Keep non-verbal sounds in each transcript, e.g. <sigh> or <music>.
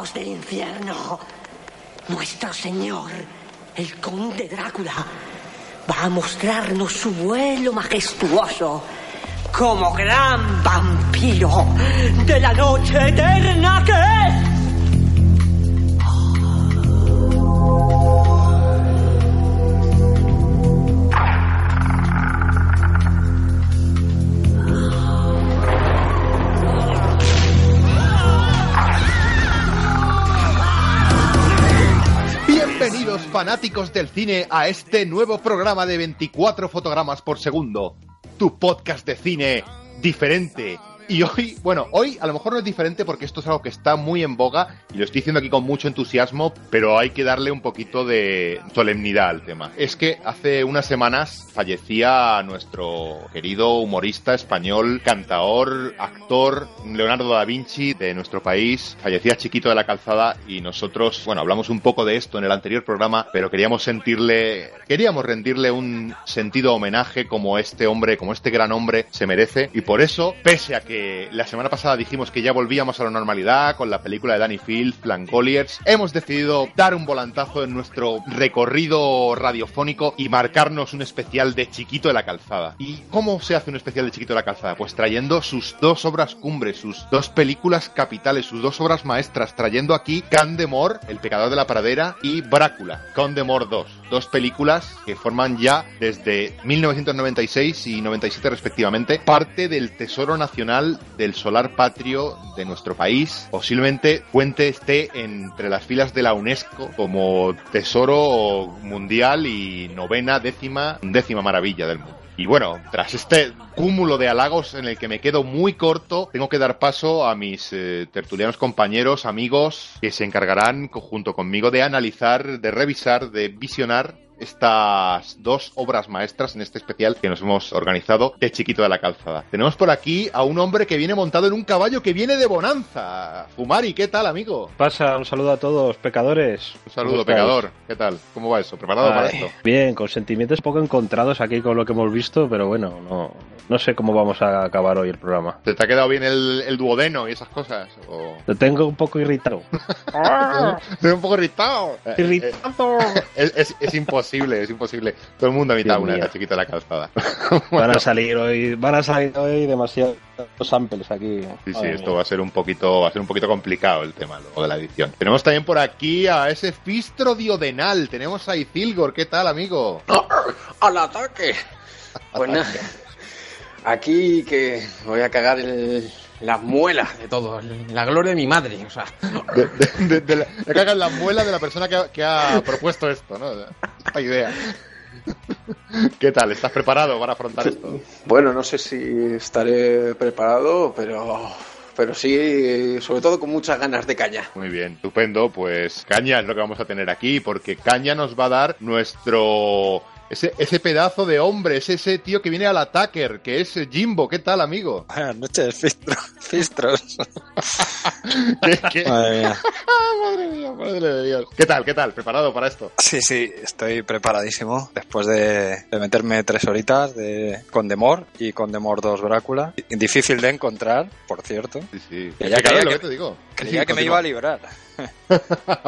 Del infierno, nuestro señor, el conde Drácula, va a mostrarnos su vuelo majestuoso como gran vampiro de la noche eterna que es. Fanáticos del cine a este nuevo programa de 24 fotogramas por segundo, tu podcast de cine diferente. Y hoy, bueno, hoy a lo mejor no es diferente porque esto es algo que está muy en boga y lo estoy diciendo aquí con mucho entusiasmo, pero hay que darle un poquito de solemnidad al tema. Es que hace unas semanas fallecía nuestro querido humorista español, cantaor, actor Leonardo da Vinci de nuestro país. Fallecía chiquito de la calzada y nosotros, bueno, hablamos un poco de esto en el anterior programa, pero queríamos sentirle, queríamos rendirle un sentido homenaje como este hombre, como este gran hombre se merece y por eso, pese a que la semana pasada dijimos que ya volvíamos a la normalidad con la película de Danny Field, Colliers, hemos decidido dar un volantazo en nuestro recorrido radiofónico y marcarnos un especial de Chiquito de la Calzada. ¿Y cómo se hace un especial de Chiquito de la Calzada? Pues trayendo sus dos obras cumbres, sus dos películas capitales, sus dos obras maestras, trayendo aquí Candemore, El pecador de la pradera, y Brácula, Candemore 2. Dos películas que forman ya desde 1996 y 97 respectivamente parte del tesoro nacional del solar patrio de nuestro país. Posiblemente Fuente esté entre las filas de la UNESCO como tesoro mundial y novena, décima, décima maravilla del mundo. Y bueno, tras este cúmulo de halagos en el que me quedo muy corto, tengo que dar paso a mis eh, tertulianos compañeros, amigos, que se encargarán junto conmigo de analizar, de revisar, de visionar estas dos obras maestras en este especial que nos hemos organizado de Chiquito de la Calzada. Tenemos por aquí a un hombre que viene montado en un caballo que viene de Bonanza. Fumari, ¿qué tal, amigo? Pasa, un saludo a todos, pecadores. Un saludo, pecador. ¿Qué tal? ¿Cómo va eso? ¿Preparado Ay, para esto? Bien, con sentimientos poco encontrados aquí con lo que hemos visto, pero bueno, no, no sé cómo vamos a acabar hoy el programa. ¿Te, te ha quedado bien el, el duodeno y esas cosas? ¿O... Lo tengo un poco irritado. <laughs> <laughs> Estoy un poco irritado. ¡Irritado! Es, es- es imposible, es imposible. Todo el mundo Dios una de chiquita de la calzada. <laughs> Van a salir hoy, van a salir hoy demasiados samples aquí. Sí, sí, esto mía. va a ser un poquito, va a ser un poquito complicado el tema luego de la edición. Tenemos también por aquí a ese Fistro Diodenal. Tenemos a Ithilgor. ¿Qué tal, amigo? <coughs> ¡Al ataque! Pues <laughs> nada, aquí que voy a cagar el- las muelas de todo, la gloria de mi madre, o sea, De, de- de- de la, le cagan la muela de la persona que ha, que ha propuesto esto, ¿no? Esta idea. ¿Qué tal? ¿Estás preparado para afrontar esto? bueno, no sé si estaré preparado, pero, pero sí, sobre todo con muchas ganas de caña. Muy bien, estupendo. Pues caña es lo que vamos a tener aquí, porque caña nos va a dar nuestro. Ese, ese pedazo de hombre, ese, ese tío que viene al attacker, que es Jimbo. ¿Qué tal, amigo? <laughs> Buenas noches, Fistro- <laughs> Fistros. ¿Qué, <laughs> qué- Madre mía. madre mía, madre de Dios. ¿Qué tal, qué tal? ¿Preparado para esto? Sí, sí, estoy preparadísimo. Después de, de meterme tres horitas de Condemor y Condemor 2 Drácula. Difícil de encontrar, por cierto. Sí, sí. Que ya Sí, claro, creía lo que- que te digo. Creía Sí, que me iba a librar.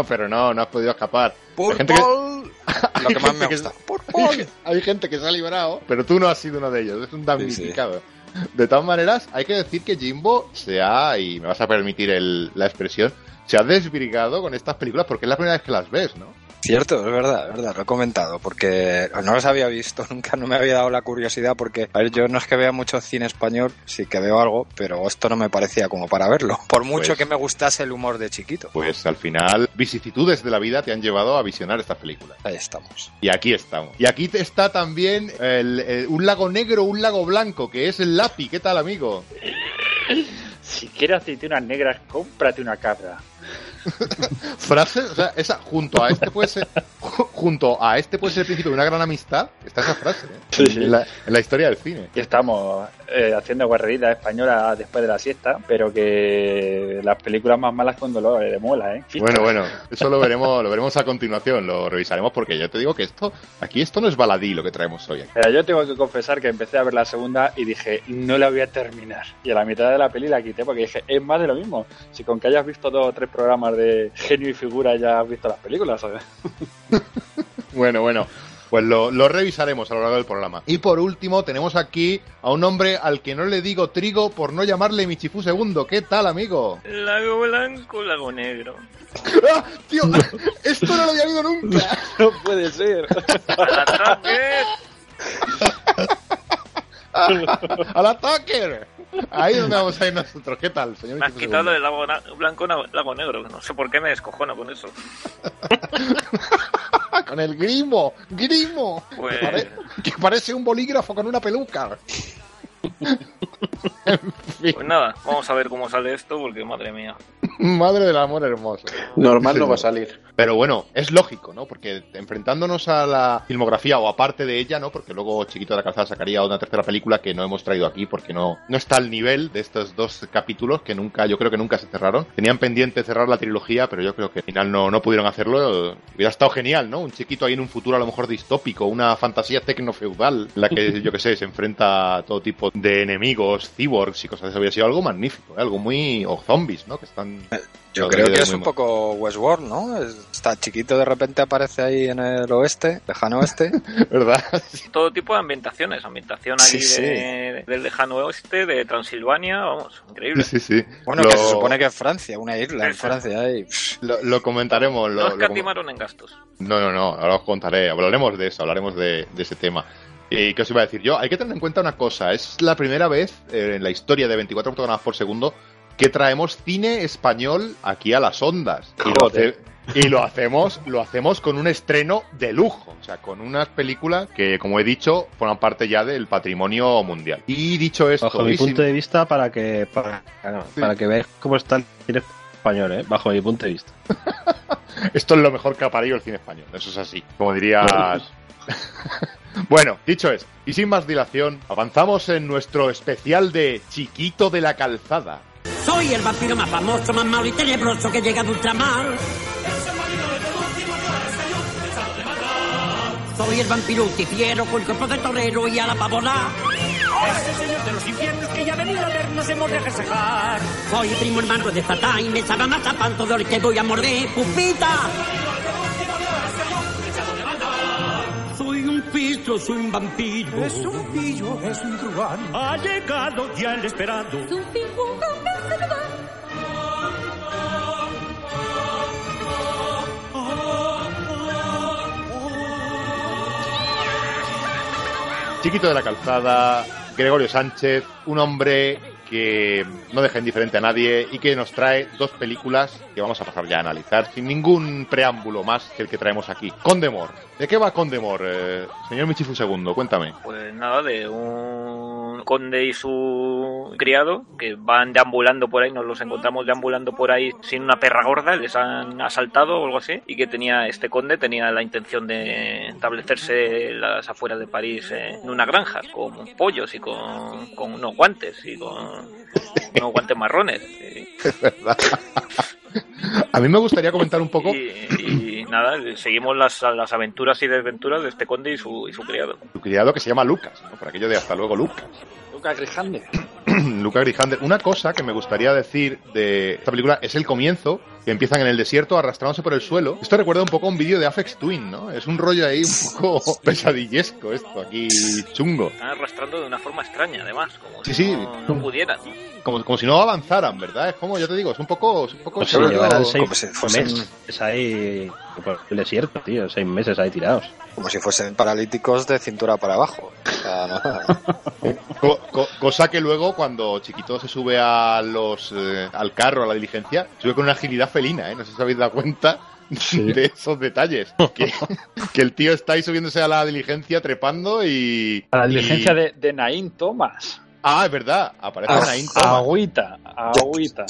Pero no, no has podido escapar. Hay ¡Purple! gente que- Lo que más me gente que- gusta. Hay, hay gente que se ha librado, pero tú no has sido uno de ellos, es un Sí, damnificado. De todas maneras, hay que decir que Jimbo se ha, y me vas a permitir el- la expresión, se ha desvirgado con estas películas porque es la primera vez que las ves, ¿no? Cierto, es verdad, es verdad, lo he comentado, porque no los había visto, <laughs> nunca no me había dado la curiosidad, porque, a ver, yo no es que vea mucho cine español, sí que veo algo, pero esto no me parecía como para verlo, <laughs> por mucho Pues- que me gustase el humor de chiquito. Pues al final, vicisitudes de la vida te han llevado a visionar estas películas. Ahí estamos. Y aquí estamos. Y aquí está también el- el- un lago negro, un lago blanco, que es el Lapi. ¿Qué tal, amigo? Si quieres aceitunas negras, cómprate una cabra. Frase, o sea, esa, junto a este puede ser, junto a este puede ser el principio de una gran amistad, está esa frase, ¿eh? Sí, sí. En, la, en la historia del cine. Y estamos eh, haciendo guarreritas españolas después de la siesta, pero que las películas más malas con dolor de muela, ¿eh? Bueno, bueno, eso lo veremos, lo veremos a continuación, lo revisaremos porque yo te digo que esto, aquí esto no es baladí lo que traemos hoy. Pero yo tengo que confesar que empecé a ver la segunda y dije, no la voy a terminar. Y a la mitad de la peli la quité porque dije, es más de lo mismo. Si con que hayas visto dos o tres programas de genio y figura ya has visto las películas, ¿sabes? <laughs> Bueno, bueno, pues lo, lo revisaremos a lo largo del programa. Y por último, tenemos aquí a un hombre al que no le digo trigo por no llamarle Michifu segundo. ¿Qué tal, amigo? Lago blanco, lago negro. <laughs> ¡Ah! ¡Tío! <laughs> ¡Esto no lo había oído nunca! <laughs> No puede ser. ¡Al ataque! ¡Al ataque! Ahí es donde vamos a ir nosotros. ¿Qué tal, señor Me has quitado segundo? el lago blanco, lago negro. No sé por qué me descojono con eso. <laughs> Con el grimo, grimo. Pues- Que, pare- que parece un bolígrafo con una peluca. en fin, Pues nada, vamos a ver cómo sale esto, porque madre mía. madre del amor hermoso. Normal no va a salir. Pero bueno, es lógico, ¿no? Porque enfrentándonos a la filmografía o aparte de ella, ¿no? Porque luego Chiquito de la Calzada sacaría una tercera película que no hemos traído aquí porque no, no está al nivel de estos dos capítulos que nunca, yo creo que nunca se cerraron. Tenían pendiente cerrar la trilogía, pero yo creo que al final no, no pudieron hacerlo. Hubiera estado genial, ¿no? Un chiquito ahí en un futuro a lo mejor distópico, una fantasía tecnofeudal, la que, yo que sé, se enfrenta a todo tipo de enemigos, cyborgs y cosas de eso. Hubiera sido algo magnífico, ¿eh? Algo muy... o zombies, ¿no? Que están... Yo creo que es un mal. poco Westworld, ¿no? Es- Está chiquito, de repente aparece ahí en el oeste, lejano oeste. <laughs> ¿Verdad? Todo tipo de ambientaciones. Ambientación Sí, allí sí. de- del lejano oeste, de Transilvania, vamos, increíble. Sí, sí. Bueno, Lo- que se supone que es Francia, una isla en. Francia. Y, pff, Lo, lo comentaremos. Lo, No escatimaron en gastos. no, no, no, ahora os contaré. Hablaremos de eso, hablaremos de, de ese tema. ¿Y qué os iba a decir yo? Hay que tener en cuenta una cosa. Es la primera vez eh, en la historia de 24 fotogramas por segundo que traemos cine español aquí a las ondas. Y lo, Joder. hace- y lo hacemos, lo hacemos con un estreno de lujo. O sea, con unas películas que, como he dicho, forman parte ya del patrimonio mundial. Y dicho esto, Bajo mi punto de vista, para que para, para que veáis cómo está el cine español, ¿eh? bajo mi punto de vista. <laughs> Esto es lo mejor que ha parido el cine español, eso es así. Como dirías. <laughs> bueno, dicho es, y sin más dilación, avanzamos en nuestro especial de Chiquito de la Calzada. Soy el vampiro más famoso, más malo y tenebroso que llega de ultramar. Soy el vampiro ultifiero con cuerpo de torero y a la pavona. Ese señor de los infiernos que ya ha venido a vernos hemos de agasajar. Soy primo hermano de Satán y me sabe más a pan todo el que voy a morder. ¡Pupita! Soy un pistro, soy un vampiro. Es un pillo, es un truán. Ha llegado ya el esperado. Chiquito de la Calzada, Gregorio Sánchez, un hombre que no deja indiferente a nadie y que nos trae dos películas que vamos a pasar ya a analizar sin ningún preámbulo más que el que traemos aquí. Condemor. ¿De qué va Condemor? Eh, señor Michifu II, cuéntame. Pues nada, de un conde y su criado que van deambulando por ahí, nos los encontramos deambulando por ahí sin una perra gorda, les han asaltado o algo así, y que tenía este conde tenía la intención de establecerse las afueras de París en una granja con pollos y con, unos guantes y con unos guantes marrones. <laughs> A mí me gustaría comentar un poco Y, y nada, seguimos las, las aventuras y desventuras de este conde y su, y su criado. su criado que se llama Lucas, ¿no? por aquello de hasta luego Lucas. Lucas Grijander. <clears throat> Luca Grijander. Una cosa que me gustaría decir de esta película es el comienzo, que empiezan en el desierto arrastrándose por el suelo. Esto recuerda un poco a un vídeo de Afex Twin, ¿no? Es un rollo ahí un poco <laughs> pesadillesco esto, aquí chungo. Están arrastrando de una forma extraña, además, como Sí, si sí. no, no pudieran. Como, como si no avanzaran, ¿verdad? Es como, yo te digo, es un poco... Es un poco Pues si rollo- llevarán seis como si fuesen- meses ahí por el desierto, tío, seis meses ahí tirados. como si fuesen paralíticos de cintura para abajo. O sea, no- <laughs> Co- co- cosa que luego cuando Chiquito se sube a los eh, al carro, a la diligencia, sube con una agilidad felina, ¿eh? No sé si os habéis dado cuenta <laughs> de esos detalles. Que, <laughs> que el tío está ahí subiéndose a la diligencia, trepando y... A la diligencia y- de, de Naín Thomas. Ah, es verdad, aparece Ah, Nain Thomas. Agüita, agüita.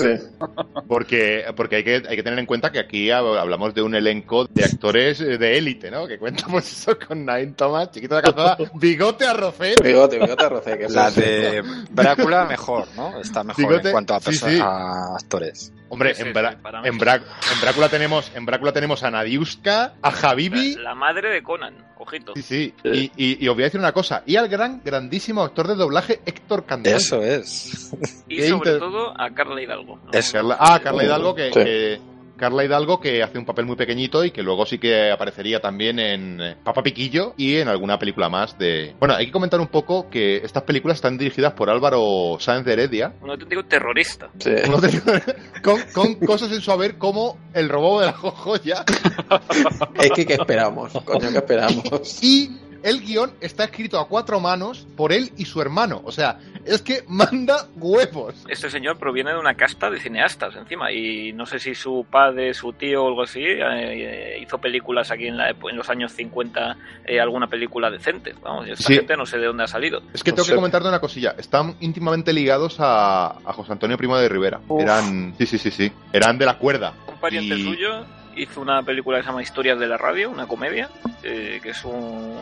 Porque, porque hay, que, hay que tener en cuenta que aquí hab- hablamos de un elenco de actores eh, de élite, ¿no? Que cuenta pues eso con Nain Thomas, chiquito de la calzada, <laughs> bigote a Rocet. Bigote, bigote Rocé, que La de Drácula mejor, ¿no? Está mejor Bigote, en cuanto a, sí, perso- sí. a actores. Hombre, en, Bra- en, Bra- en Drácula tenemos en tenemos a Nadiuska, a Habibi. La madre de Conan, ojito. Sí, sí. Y, y- y os voy a decir una cosa. Y al gran, grandísimo actor de doblaje Héctor Candel. Eso es. Y sobre todo a Carla Hidalgo. ¿no? Eso. Carla- ah, Carla Hidalgo que, Sí. que- Carla Hidalgo que hace un papel muy pequeñito y que luego sí que aparecería también en eh, Papa Piquillo y en alguna película más de... Bueno, hay que comentar un poco que estas películas están dirigidas por Álvaro Sáenz de Heredia. Un auténtico terrorista. Sí. <laughs> Con cosas en su haber como El robo de la joya. <laughs> Es que, ¿qué esperamos? Coño, ¿qué esperamos? Y el guion está escrito a cuatro manos por él y su hermano. O sea, es que <laughs> manda huevos. Este señor proviene de una casta de cineastas encima y no sé si su padre, su tío o algo así eh, hizo películas aquí en, la, epo- en los años 50, eh, alguna película decente. Vamos, esta Sí. gente no sé de dónde ha salido. Es que tengo sé. que comentarte una cosilla. Están íntimamente ligados a, a José Antonio Primo de Rivera. Eran, sí, sí, sí, sí. Eran de la cuerda. Un pariente Y- suyo hizo una película que se llama Historias de la Radio, una comedia, eh, que es un-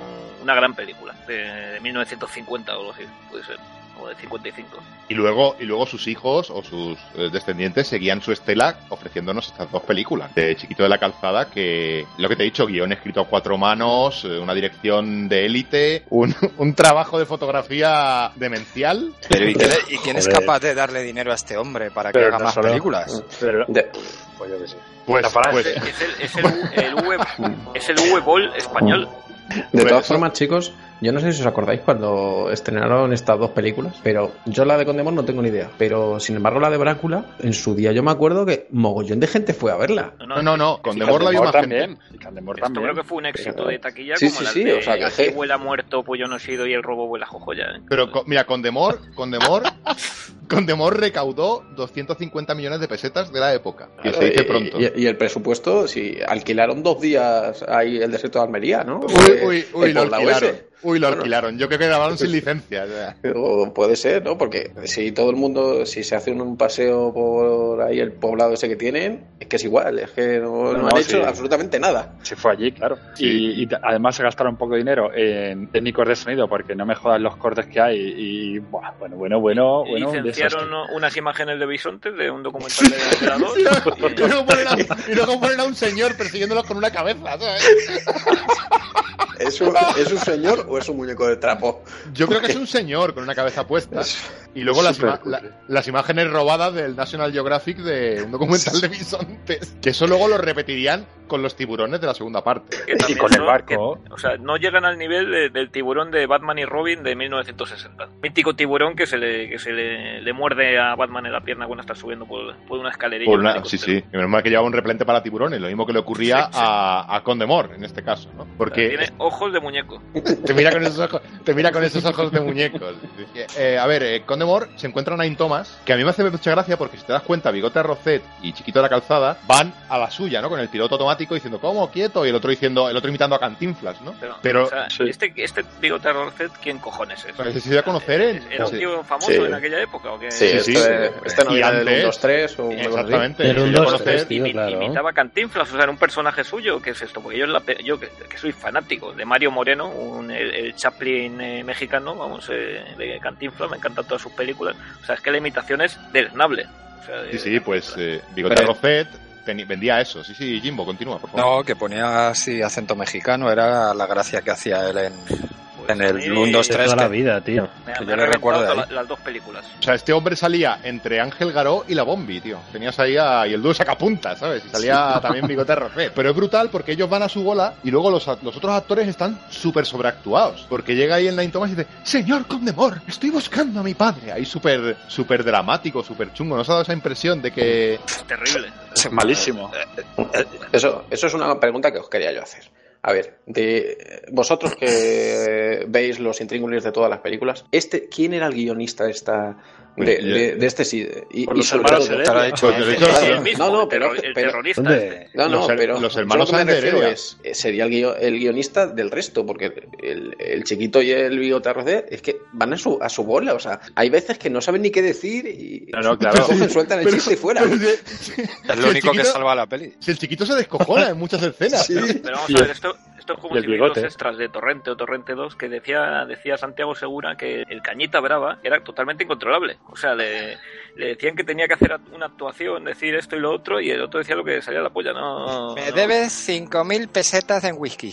una gran película, de, de 1950 o algo así, puede ser, o de 55. Y luego, y luego sus hijos o sus eh, descendientes seguían su estela ofreciéndonos estas dos películas. De Chiquito de la Calzada, que lo que te he dicho, guion escrito a cuatro manos, eh, una dirección de élite, un, <laughs> un trabajo de fotografía demencial. Pero ¿y, quién, y quién es capaz de darle dinero a este hombre para que Pero haga no más solo- películas? Pero, De- pues yo que sé. Pues, pues Es el, es el, el V, es el V-Ball español. De todas formas, chicos, yo no sé si os acordáis cuando estrenaron estas dos películas, pero yo la de Condemor no tengo ni idea. Pero sin embargo, la de Brácula, en su día yo me acuerdo que mogollón de gente fue a verla. no, no, no, con Y Demor la vio más también. Candemore también. creo que fue un éxito de taquilla Sí, como sí, la sí, de o sea, que- Aquí vuela muerto, pues yo no he sido y el robo vuela jojoya. ¿eh? Pero co- mira, con Demor, con Demor, con Demor recaudó 250 millones de pesetas de la época. Y se dice pronto. Y, y el presupuesto, si alquilaron dos días ahí el desierto de Almería, ¿no? Uy, Eh, uy, uy, el lo alquilaron. ese. Uy, lo alquilaron. Yo creo que grabaron sin licencia. <laughs> o puede ser, ¿no? Porque si todo el mundo, si se hace un, paseo por ahí el poblado ese que tienen, es que es igual, es que no, no No, han sí. hecho absolutamente nada. Se fue allí, claro. Sí. Y, además se gastaron un poco de dinero en técnicos de sonido porque no me jodan los cortes que hay. Y buah, bueno, bueno, bueno, bueno. Licenciaron unas imágenes de bisontes de un documental de, <laughs> y, luego ponen a, y luego ponen a un señor persiguiéndolos con una cabeza. ¿sabes? <laughs> ¿Es un, ¿Es un señor o es un muñeco de trapo? Yo creo que es un señor con una cabeza puesta. Y luego las, ima- Súper la- las imágenes robadas del National Geographic de un documental de bisontes. Que eso luego lo repetirían con los tiburones de la segunda parte. también con el barco. que- o sea, no llegan al nivel de- del tiburón de Batman y Robin de 1960. Mítico tiburón que se le, que se le, le muerde a Batman en la pierna cuando está subiendo por, por una escalerilla. Por una- sí, sí. Y menos mal que llevaba un replente para tiburones. Lo mismo que le ocurría Sí, sí. a, a Condemor, en este caso. ¿no? Porque Tiene ojos de muñeco. te mira con esos ojos, te mira con esos ojos de muñecos. Eh, a ver, eh, Condemor se encuentra Nine Thomas, que a mí me hace mucha gracia porque si te das cuenta, Bigote Rocet y Chiquito de la Calzada van a la suya, ¿no? Con el piloto automático diciendo, ¿cómo? Quieto. Y el otro diciendo, el otro imitando a Cantinflas, ¿no? Pero, Pero- o sea, Sí. este, este bigote Rorcet, ¿quién cojones es? Necesito Pues conocer en- ¿Era un tío famoso Sí. en aquella época? ¿o qué? Sí, sí, este, sí. este no viene del antes- 1, 2, 3 o. Exactamente. Era un necesito dos, conocer- tres, tío, Imi- claro. Imitaba a Cantinflas, o sea, era un personaje suyo. ¿Qué es esto? Porque yo, la pe- yo que, que soy fanático de Mario Moreno, un- el, el Chaplin eh, mexicano, vamos, eh, de Cantinflas, me encantan todas sus películas. O sea, es que la imitación es deleznable. O sea, Sí, eh, sí, pues eh, Bigote Rocet vendía eso. Sí, sí, Jimbo, continúa, por favor. No, que ponía así acento mexicano, era la gracia que hacía él en, en el a mí 1, 2, De 3. toda la vida, tío. Me, que me yo le recuerdo la- las dos películas. O sea, este hombre salía entre Ángel Garó y la Bombi, tío. Tenías ahí a, y el dúo sacapuntas, ¿sabes? Y salía <laughs> también Bigote Rocet. Pero es brutal porque ellos van a su bola y luego los, los otros actores están súper sobreactuados. Porque llega ahí el Nine Thomas y dice, Señor Condemor, estoy buscando a mi padre. Ahí súper súper dramático, súper chungo. ¿No os ha dado esa impresión de que... Es terrible. Es malísimo. Eso, eso es una pregunta que os quería yo hacer. A ver, de vosotros que veis los intríngulis de todas las películas, este, ¿quién era el guionista de esta, De, de, de este sí. Y, Por y los sobre hermanos todo-. Pues ¿eh? hecho, Sí, sí. el mismo, No, no, pero- el pero- terrorista. ¿Dónde? este. No, no, Los pero los hermanos que me refiero es, eh, sería el, guio- el guionista del resto, porque el, el chiquito y el bigote arrocé es que van a su, a su bola, o sea, hay veces que no saben ni qué decir y No, no, claro. cogen, <laughs> sueltan el Pero- chiste y fuera. pero <laughs> Es lo único que chiquito- salva la peli. Si el chiquito se descojona en muchas escenas. Pero vamos a ver, esto, esto es como si los extras de Torrente o Torrente 2 que decía, decía Santiago Segura que el Cañita Brava era totalmente incontrolable. O sea, le, le decían que tenía que hacer una actuación, decir esto y lo otro, y el otro decía lo que salía de la polla. No, Me no. debes 5.000 pesetas en whisky.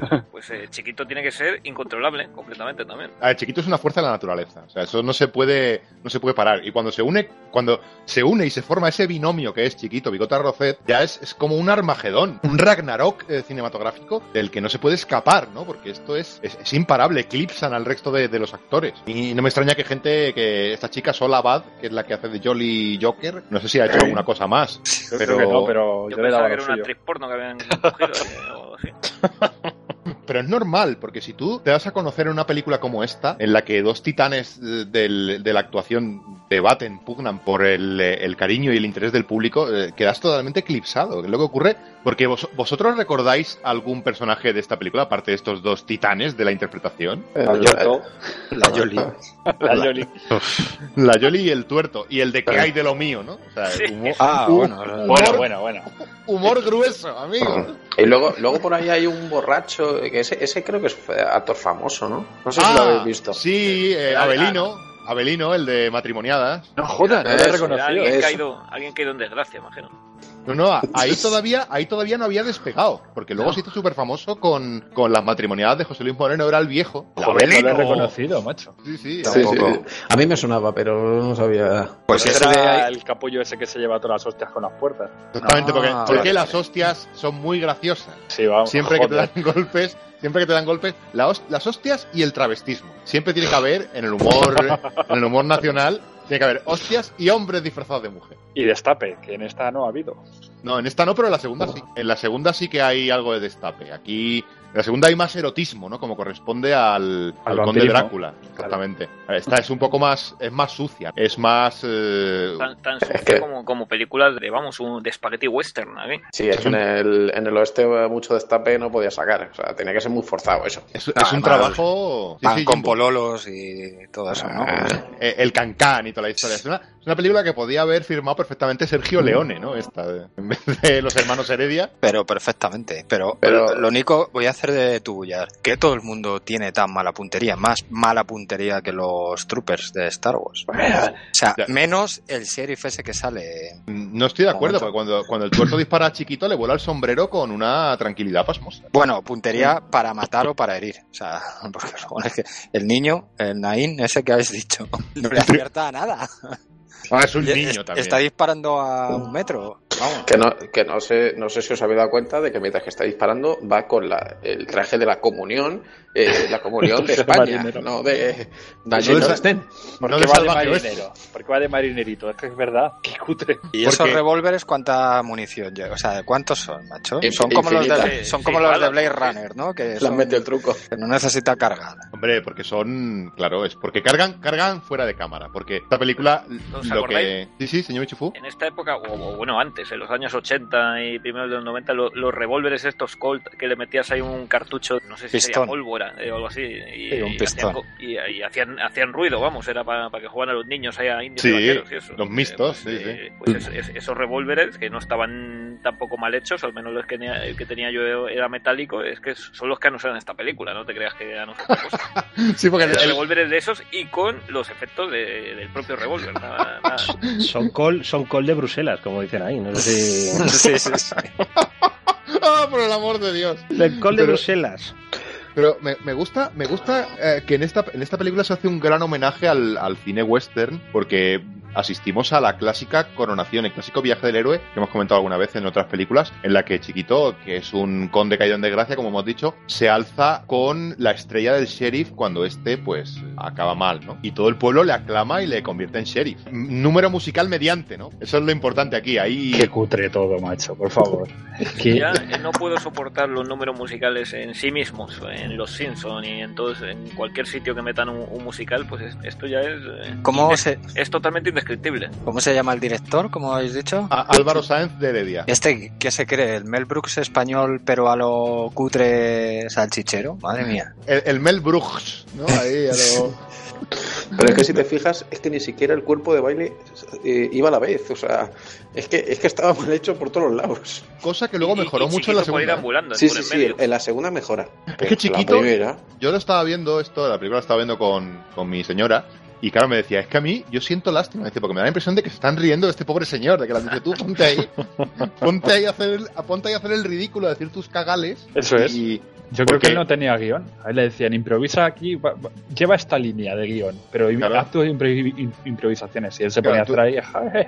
<laughs> Pues eh, chiquito tiene que ser incontrolable completamente también. A ver, chiquito es una fuerza de la naturaleza. O sea, eso no se puede, no se puede parar. Y cuando se une, cuando se une y se forma ese binomio que es chiquito, Bigota Rocet, ya es, es como un Armagedón, un Ragnarok eh, cinematográfico del que no se puede escapar, ¿no? Porque esto es, es, es imparable, eclipsan al resto de, de los actores. Y no me extraña que gente, que esta chica Sola Abad, que es la que hace de Jolly Joker, no sé si ha hecho alguna cosa más. Yo Pero, creo que no, pero Yo yo le pensaba daba que era una actriz porno que habían cogido <laughs> eh, o así. Pero es normal, porque si tú te das a conocer en una película como esta, en la que dos titanes del- de la actuación debaten, pugnan por el, el cariño y el interés del público, eh, quedas totalmente eclipsado. Es lo que ocurre, porque vos- vosotros recordáis algún personaje de esta película, aparte de estos dos titanes de la interpretación. El tuerto, La la Jolie. <laughs> La Yoli y el tuerto, y el de que hay de lo mío, ¿no? O sea, Sí. humor, Ah, bueno. humor, Bueno, bueno, bueno. humor grueso, amigo. Y luego, luego por ahí hay un borracho, que ese, ese creo que es actor famoso, ¿no? No sé si lo Ah, habéis visto. Sí, eh, Abelino, Abelino, el de matrimoniadas. No jodas, no lo he reconocido. alguien, caído, alguien caído en desgracia, imagino. No, no, <laughs> ahí todavía, ahí todavía no había despegado, porque luego se hizo súper famoso con, con las matrimoniadas de José Luis Moreno, era el viejo. Joder, no lo he reconocido, macho. Sí, sí. Sí, sí. A mí me sonaba, pero no sabía. Pues ese era el capullo ese que se lleva todas las hostias con las puertas. Porque, Ah, porque vale. las hostias son muy graciosas. Sí, vamos. Siempre que te dan golpes, siempre que te dan golpes, la hos- las hostias y el travestismo. Siempre tiene que haber, en el humor, <laughs> en el humor nacional, tiene que haber hostias y hombres disfrazados de mujer. Y destape, que en esta no ha habido. No, en esta no, pero en la segunda sí. En la segunda sí que hay algo de destape. Aquí, en la segunda hay más erotismo, ¿no? Como corresponde al, Al al conde. Drácula. Exactamente. Esta es un poco más, es más sucia, es más... eh, Tan, tan sucia que- como, como películas de, vamos, un, de spaghetti western. ¿eh? Sí, es en el, en el oeste mucho destape no podía sacar. O sea, tenía que ser muy forzado eso. es, es Ah, un trabajo... sí, Van sí, con pololos y todo eso, ¿no? Eh, el cancán y toda la historia. Es una, es una película que podía haber firmado perfectamente Sergio Leone, ¿no? Esta, de- en vez de los hermanos Heredia. Pero perfectamente. Pero, Pero- lo único, voy a hacer de tuya, que todo el mundo tiene tan mala puntería, más mala puntería que los troopers de Star Wars. O sea, menos el sheriff ese que sale. No estoy de acuerdo, porque cuando, cuando el tuerto dispara a chiquito le vuela el sombrero con una tranquilidad pasmosa. Bueno, puntería para matar o para herir. O sea, <laughs> porque es que el niño, el Nain, ese que habéis dicho, <laughs> no le <laughs> acierta a nada. Ah, es un niño también. Está disparando a un metro. Que no, que no sé, no sé si os habéis dado cuenta de que mientras que está disparando va con la, el traje de la comunión, eh, la comunión <laughs> de España, marinero. no de, de No allí estén. ¿Por No qué va de marinero? ¿Por qué va de marinerito? Es que es verdad, <laughs> qué cutre. ¿Y ¿Por esos qué? revólveres cuánta munición lleva? O sea, ¿cuántos son, macho? Son como los de, son como los de Blade. Runner, ¿no? Que, son- metido el truco. que no necesita cargar. Hombre, porque son, claro, es porque cargan, cargan fuera de cámara. Porque esta película, ¿Os lo que, sí, sí, señor Michufu, En esta época, o, o bueno, antes, en los años 80 y primeros de los 90, lo- los revólveres estos Colt que le metías ahí un cartucho, no sé si Pistón. sería pólvora eh, o algo así, y, Sí, un y pistón. hacían, co- y, y hacían, hacían ruido, vamos, era para que jugaran a los niños ahí a indios Sí, y eso. los mixtos, pues, sí, eh, pues es- es- esos revólveres que no estaban tampoco mal hechos, al menos los que el que tenía yo era metálico, es que son los que han usado en esta película, no te creas que han usado otra cosa. <laughs> sí, porque el- Eran el- revólveres de esos y con los efectos de- del propio revólver. nada- nada. <laughs> Son col, son col de Bruselas, como dicen ahí. No sé si. <laughs> Sí, sí, sí. ¡Ah, por el amor de Dios! El col de Pero- Bruselas. Pero me, me gusta, me gusta eh, que en esta, en esta película se hace un gran homenaje al, al cine western, porque asistimos a la clásica coronación, el clásico viaje del héroe que hemos comentado alguna vez en otras películas, en la que Chiquito, que es un conde caído en desgracia, como hemos dicho, se alza con la estrella del sheriff cuando este, pues, acaba mal, ¿no? Y todo el pueblo le aclama y le convierte en sheriff. Número musical mediante, ¿no? Eso es lo importante aquí. Ahí. Qué cutre todo, macho, por favor. Es <laughs> que Ya eh, no puedo soportar los números musicales en sí mismos, en Los Simpson y en todos, en cualquier sitio que metan un, un musical, pues es- esto ya es, eh, ¿Cómo es, se, es totalmente indescriptible. ¿Cómo se llama el director, como habéis dicho? A- Álvaro Sáenz de Heredia. Este, ¿qué se cree? ¿El Mel Brooks español, pero a lo cutre salchichero? Madre mía. El, el Mel Brooks, ¿no? Ahí, a lo- <laughs> Pero es que si te fijas, es que ni siquiera el cuerpo de baile eh, iba a la vez. O sea, es que, es que estaba mal hecho por todos los lados. Cosa que luego Y- y- mejoró y mucho en la segunda. ¿eh? ambulando Sí, sí, sí, medio. en la segunda mejora. Es que la chiquito, primera, yo lo estaba viendo esto, la película la estaba viendo con, con mi señora, y claro, me decía, es que a mí yo siento lástima, dice, porque me da la impresión de que se están riendo de este pobre señor, de que la dice tú, ponte ahí, <laughs> ponte ahí a hacer el, ponte ahí a hacer el ridículo, a decir tus cagales. Eso es. Y, yo creo que él no tenía guion. A él le decían, improvisa aquí, va- va- lleva esta línea de guion, pero Claro. haz tus impro- im- improvisaciones. Y él se Claro, ponía a tú- hacer ahí,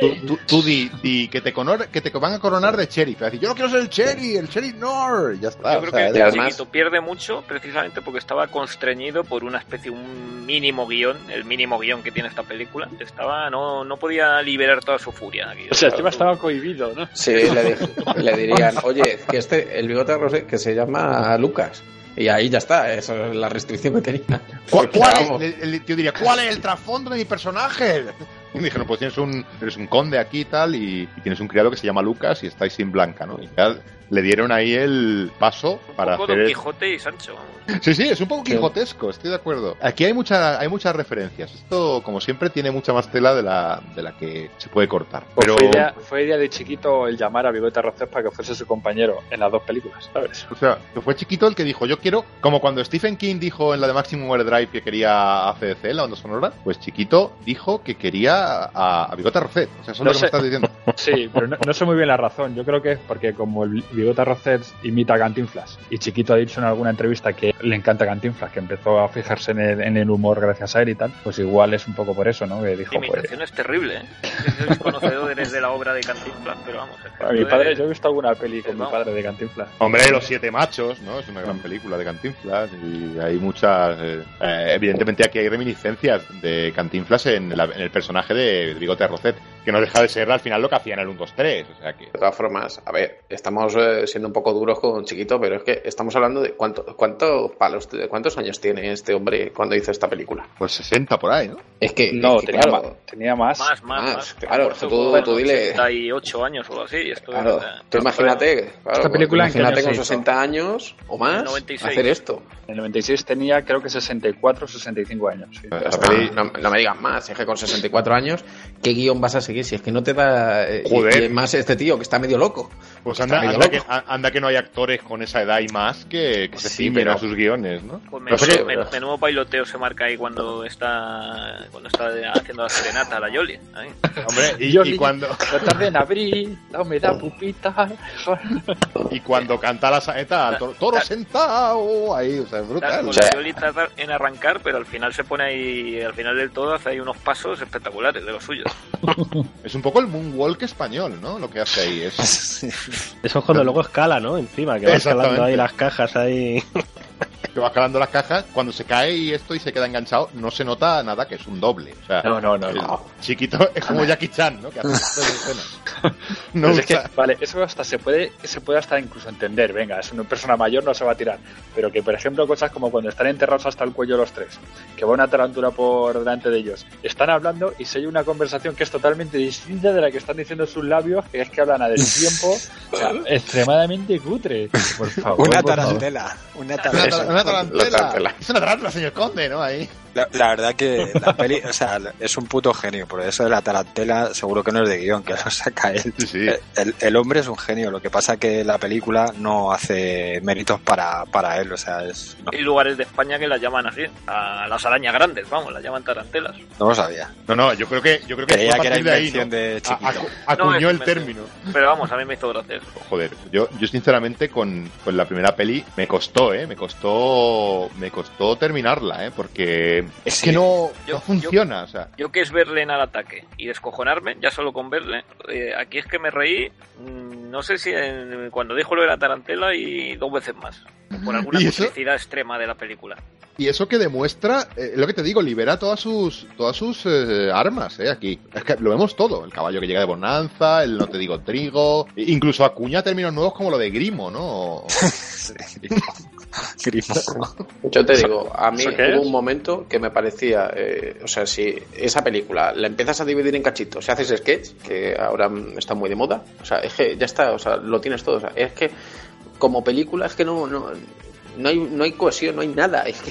tú, tú- tú di, di que, te conor- que te van a coronar de sheriff. Decir, yo no quiero ser el sheriff, el sheriff no. Ya está. Yo o creo sea, que y además- Chiquito pierde mucho precisamente porque estaba constreñido por una especie, un mínimo guion, el mínimo guion que tiene esta película. Estaba, no, no podía liberar toda su furia aquí. O sea, encima estaba cohibido, ¿no? Sí, le, le dirían, oye, que este, el bigote rosé, que se llama Lucas. Y ahí ya está, esa es la restricción que tenía. <laughs> ¿Cuál, cuál es? El, el tío diría, ¿cuál es el trasfondo de mi personaje? <laughs> Y me dijeron, pues tienes un, eres un conde aquí y tal, y, y tienes un criado que se llama Lucas y estáis sin Blanca, ¿no? Y ya le dieron ahí el paso para un poco hacer... Don Quijote y Sancho. Sí, sí, es un poco quijotesco, estoy de acuerdo. Aquí hay, mucha, hay muchas referencias. Esto, como siempre, tiene mucha más tela de la, de la que se puede cortar. Pues Pero, fue, idea, fue idea de chiquito el llamar a Bigote Rocés para que fuese su compañero en las dos películas, ¿sabes? o sea, fue chiquito el que dijo, yo quiero, como cuando Stephen King dijo en la de Maximum Overdrive que quería ACDC, la banda sonora, pues chiquito dijo que quería a, a Bigota Rocet. O sea, eso es lo que sé. me estás diciendo. <laughs> Sí, pero no, no sé muy bien la razón. Yo creo que es porque como el Bigote Rocés imita a Cantinflas y Chiquito ha dicho en alguna entrevista que le encanta Cantinflas, que empezó a fijarse en el, en el humor gracias a él y tal, pues igual es un poco por eso, ¿no? Que dijo, La pues... imitación es terrible, ¿eh? <laughs> Sois conocedores de la obra de Cantinflas, pero vamos. es que A mi padre, yo he visto alguna peli con mi padre de Cantinflas. Hombre, Los Siete Machos, ¿no? Es una gran película de Cantinflas y hay muchas... eh, eh, evidentemente aquí hay reminiscencias de Cantinflas en, la- en el personaje de Bigote Rocet, que no deja de ser al final lo que hacía en el 1, 2, 3. O sea que... De todas formas, a ver, estamos eh, siendo un poco duros con Chiquito, pero es que estamos hablando de cuánto, cuánto palos, de cuántos años tiene este hombre cuando hizo esta película. Pues 60 por ahí, ¿no? Es que, No, es que, tenía, claro, más, tenía más. Más, más, Más, más. claro, Por tú- supuesto, tú dile- 68 años o algo así. Esto claro, eh, tú imagínate, claro, Esta película, ¿en qué imagínate con se hizo? 60 años o más En 96. hacer esto. En el 96 tenía creo que 64 65 años. sí. No, no me digas más, es que con 64 años, ¿qué guion vas a seguir? Si es que no te da... eh, Joder. y- y más este tío que está medio loco. Pues anda, medio anda, que, loco. a- anda que no hay actores con esa edad y más que, que se Sí, ciñen pero- a sus guiones, ¿no? Pues No sé menudo, men- menudo bailoteo se marca ahí cuando está cuando está haciendo la serenata a la Yoli. ahí. <laughs> Hombre, y, Yo y cuando, <laughs> La tarde en abril, la humedad pupita. <laughs> y cuando canta la saeta, toro, toro sentado, ahí, o sea, es Claro, brutal. con sea- la Yoli trata en arrancar, pero al final se pone ahí, al final del todo hace ahí unos pasos espectaculares de los suyos. Es un poco el moonwalk español, ¿no? Lo que hace ahí es... <laughs> Eso es cuando luego escala, ¿no? Encima, que va escalando ahí las cajas ahí. <laughs> <laughs> que va escalando las cajas, cuando se cae y esto y se queda enganchado, no se nota nada que es un doble. O sea, No, no, no, no. Chiquito es como Jackie Chan, ¿no? Que hace. <laughs> No Pues es que, usa- vale, eso hasta se puede, se puede hasta incluso entender, venga, es una persona mayor, no se va a tirar. Pero que, por ejemplo, cosas como cuando están enterrados hasta el cuello los tres, que va una tarántula por delante de ellos, están hablando y se oye una conversación que es totalmente distinta de la que están diciendo sus labios, que es que hablan a del <laughs> tiempo, o sea, extremadamente cutre. Por favor. Una tarantela. Una, tarantela. Una tarantela. Es una tarantela, señor Conde, ¿no? Ahí. La, la verdad que la peli, o sea, es un puto genio. Por eso de la tarantela seguro que no es de guion, que lo saca él. Sí, sí. El, el hombre es un genio. Lo que pasa que la película no hace méritos para, para él. O sea, es, no, Hay lugares de España que las llaman así, a las arañas grandes, vamos, las llaman tarantelas. no lo sabía. No, no, yo creo que, yo creo que Creía que era partir de ahí, invención ¿no? de acu- acuñó el invención. término. Pero vamos, a mí me hizo gracia. eso. Joder, yo, yo sinceramente con, con la primera peli me costó, ¿eh? Me costó, me costó terminarla, ¿eh? Porque que es Sí. que no, Yo- no funciona. O sea, Yo que es verle en al ataque y descojonarme, ya solo con verle, eh, aquí es que me reí, mm, no sé si en- cuando dijo lo de la tarantela y dos veces más, por alguna <laughs> complicidad extrema de la película. y eso que demuestra, eh, lo que te digo, libera todas sus todas sus eh, armas, eh, aquí. Es que lo vemos todo. El caballo que llega de bonanza, el no te digo trigo, e- incluso acuña términos nuevos como lo de grimo, ¿no? <laughs> <laughs> <laughs> Grimo. Yo te digo, a mí ¿Eso qué hubo es? un momento que me parecía, eh, o sea, si esa película la empiezas a dividir en cachitos, si haces sketch, que ahora está muy de moda, o sea, es que ya está, o sea, lo tienes todo, o sea, es que como película es que no, no, no hay, no hay cohesión, no hay nada, es que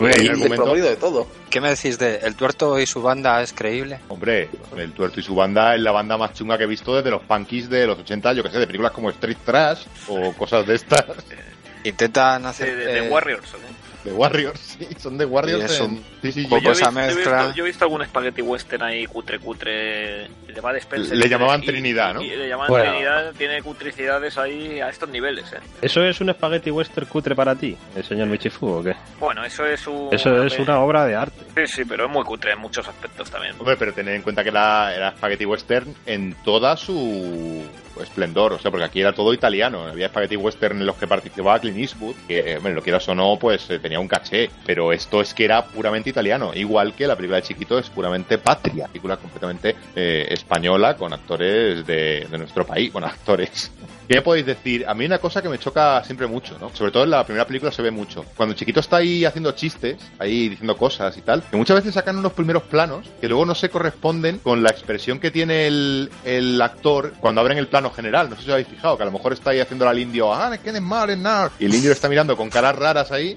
el <laughs> argumento- de todo. ¿Qué me decís de El Tuerto y su banda es creíble? Hombre, el tuerto y su banda es la banda más chunga que he visto desde los punkies de los 80, yo que sé, de películas como Street Trash o cosas de estas. <laughs> Intentan De, hacer... de- de eh, Warriors. ¿eh? De Warriors, sí, son de Warriors. Y es en- un sí, sí, poco yo- esa visto, yo he visto- yo he visto algún spaghetti western ahí cutre, cutre. Le Spencer. Llamaban Y- Trinidad, ¿no? y le llamaban Bueno. Trinidad, tiene cutricidades ahí a estos niveles, ¿eh? ¿Eso es un spaghetti western cutre para ti, el señor Michifu, o qué? Bueno, eso es un. Eso es una obra de arte. Sí, sí, pero es muy cutre en muchos aspectos también. Hombre, pero tened en cuenta que la, era Spaghetti Western en toda su esplendor, o sea, porque aquí era todo italiano. Había Spaghetti Western en los que participaba Clint Eastwood, que, bueno, lo quieras o no, pues eh, tenía un caché, pero esto es que era puramente italiano, igual que la película de Chiquito es puramente patria, película completamente eh, española con actores de, de nuestro país, bueno, <laughs> actores. ¿Qué podéis decir? A mí una cosa que me choca siempre mucho, ¿no? Sobre todo en la primera película se ve mucho. Cuando Chiquito está ahí haciendo chistes, ahí diciendo cosas y tal, que muchas veces sacan unos primeros planos que luego no se corresponden con la expresión que tiene el, el actor cuando abren el plano general. No sé si os habéis fijado, que a lo mejor está ahí haciendo al indio, ah, es que es mal, es nada. Y el indio lo está mirando con caras raras ahí,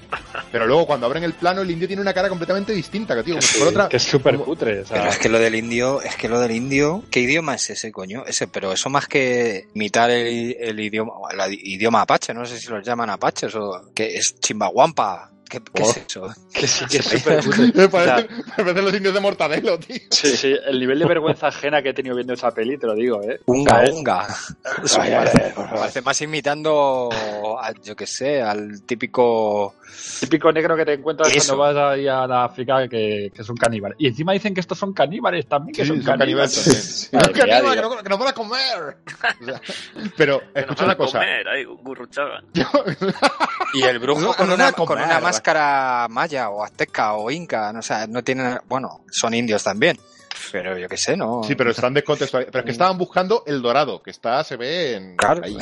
pero luego cuando abren el plano, el indio tiene una cara completamente distinta, que tío, como otra. Que es súper cutre. o sea, Pero es que lo del indio, es que lo del indio, ¿qué idioma es ese, coño? Ese, pero eso más que imitar el, el idioma, el idioma apache, no sé si los llaman apaches o que es chimbaguampa. ¿Qué, qué Oh. <laughs> es eso? que sí, que es súper. <laughs> Me parecen los indios de Mortadelo, tío. sí, sí, el nivel de vergüenza ajena que he tenido viendo esa peli, te lo digo, ¿eh? Unga, unga. Eso me parece, me parece más imitando, a, yo que sé, al típico... Típico negro que te encuentras Eso. cuando vas ahí a la África que, que es un caníbal. Y encima dicen que estos son caníbales también, que Sí, son, son caníbales caníbales. también. <laughs> Madre ¡Es mía, caníbal, que no, que no van a comer! O sea, pero, escucha una cosa. comer, ahí, gurruchaga. Y el brujo No, con, no una, con una máscara maya o azteca o inca, no, sé, no tienen, bueno, son indios también, pero yo que sé, ¿no? Sí, pero están descontextualizados. Pero es que estaban buscando el dorado, que está, se ve en. Claro. ahí.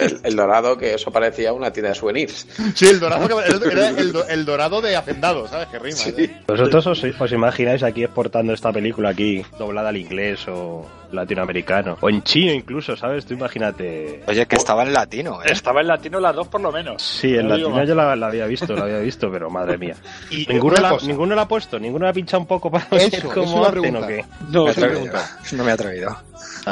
El, el dorado, que eso parecía una tienda de souvenirs. Sí, el dorado que era el, el dorado de hacendado, ¿sabes? Que rima. ¿eh? ¿Vosotros os, os imagináis aquí exportando esta película aquí, doblada al inglés o latinoamericano? O en chino incluso, ¿sabes? Tú imagínate... Oye, que estaba en latino, ¿eh? Estaba en latino las dos por lo menos. Sí, en No digo latino yo la, la había visto, la había visto, pero madre mía. <laughs> Y ¿Ninguno la, ninguno la ha puesto? ¿Ninguno la ha pinchado un poco para Eso, ver cómo hacen o qué? No, <laughs> Me. <laughs> No me he atrevido.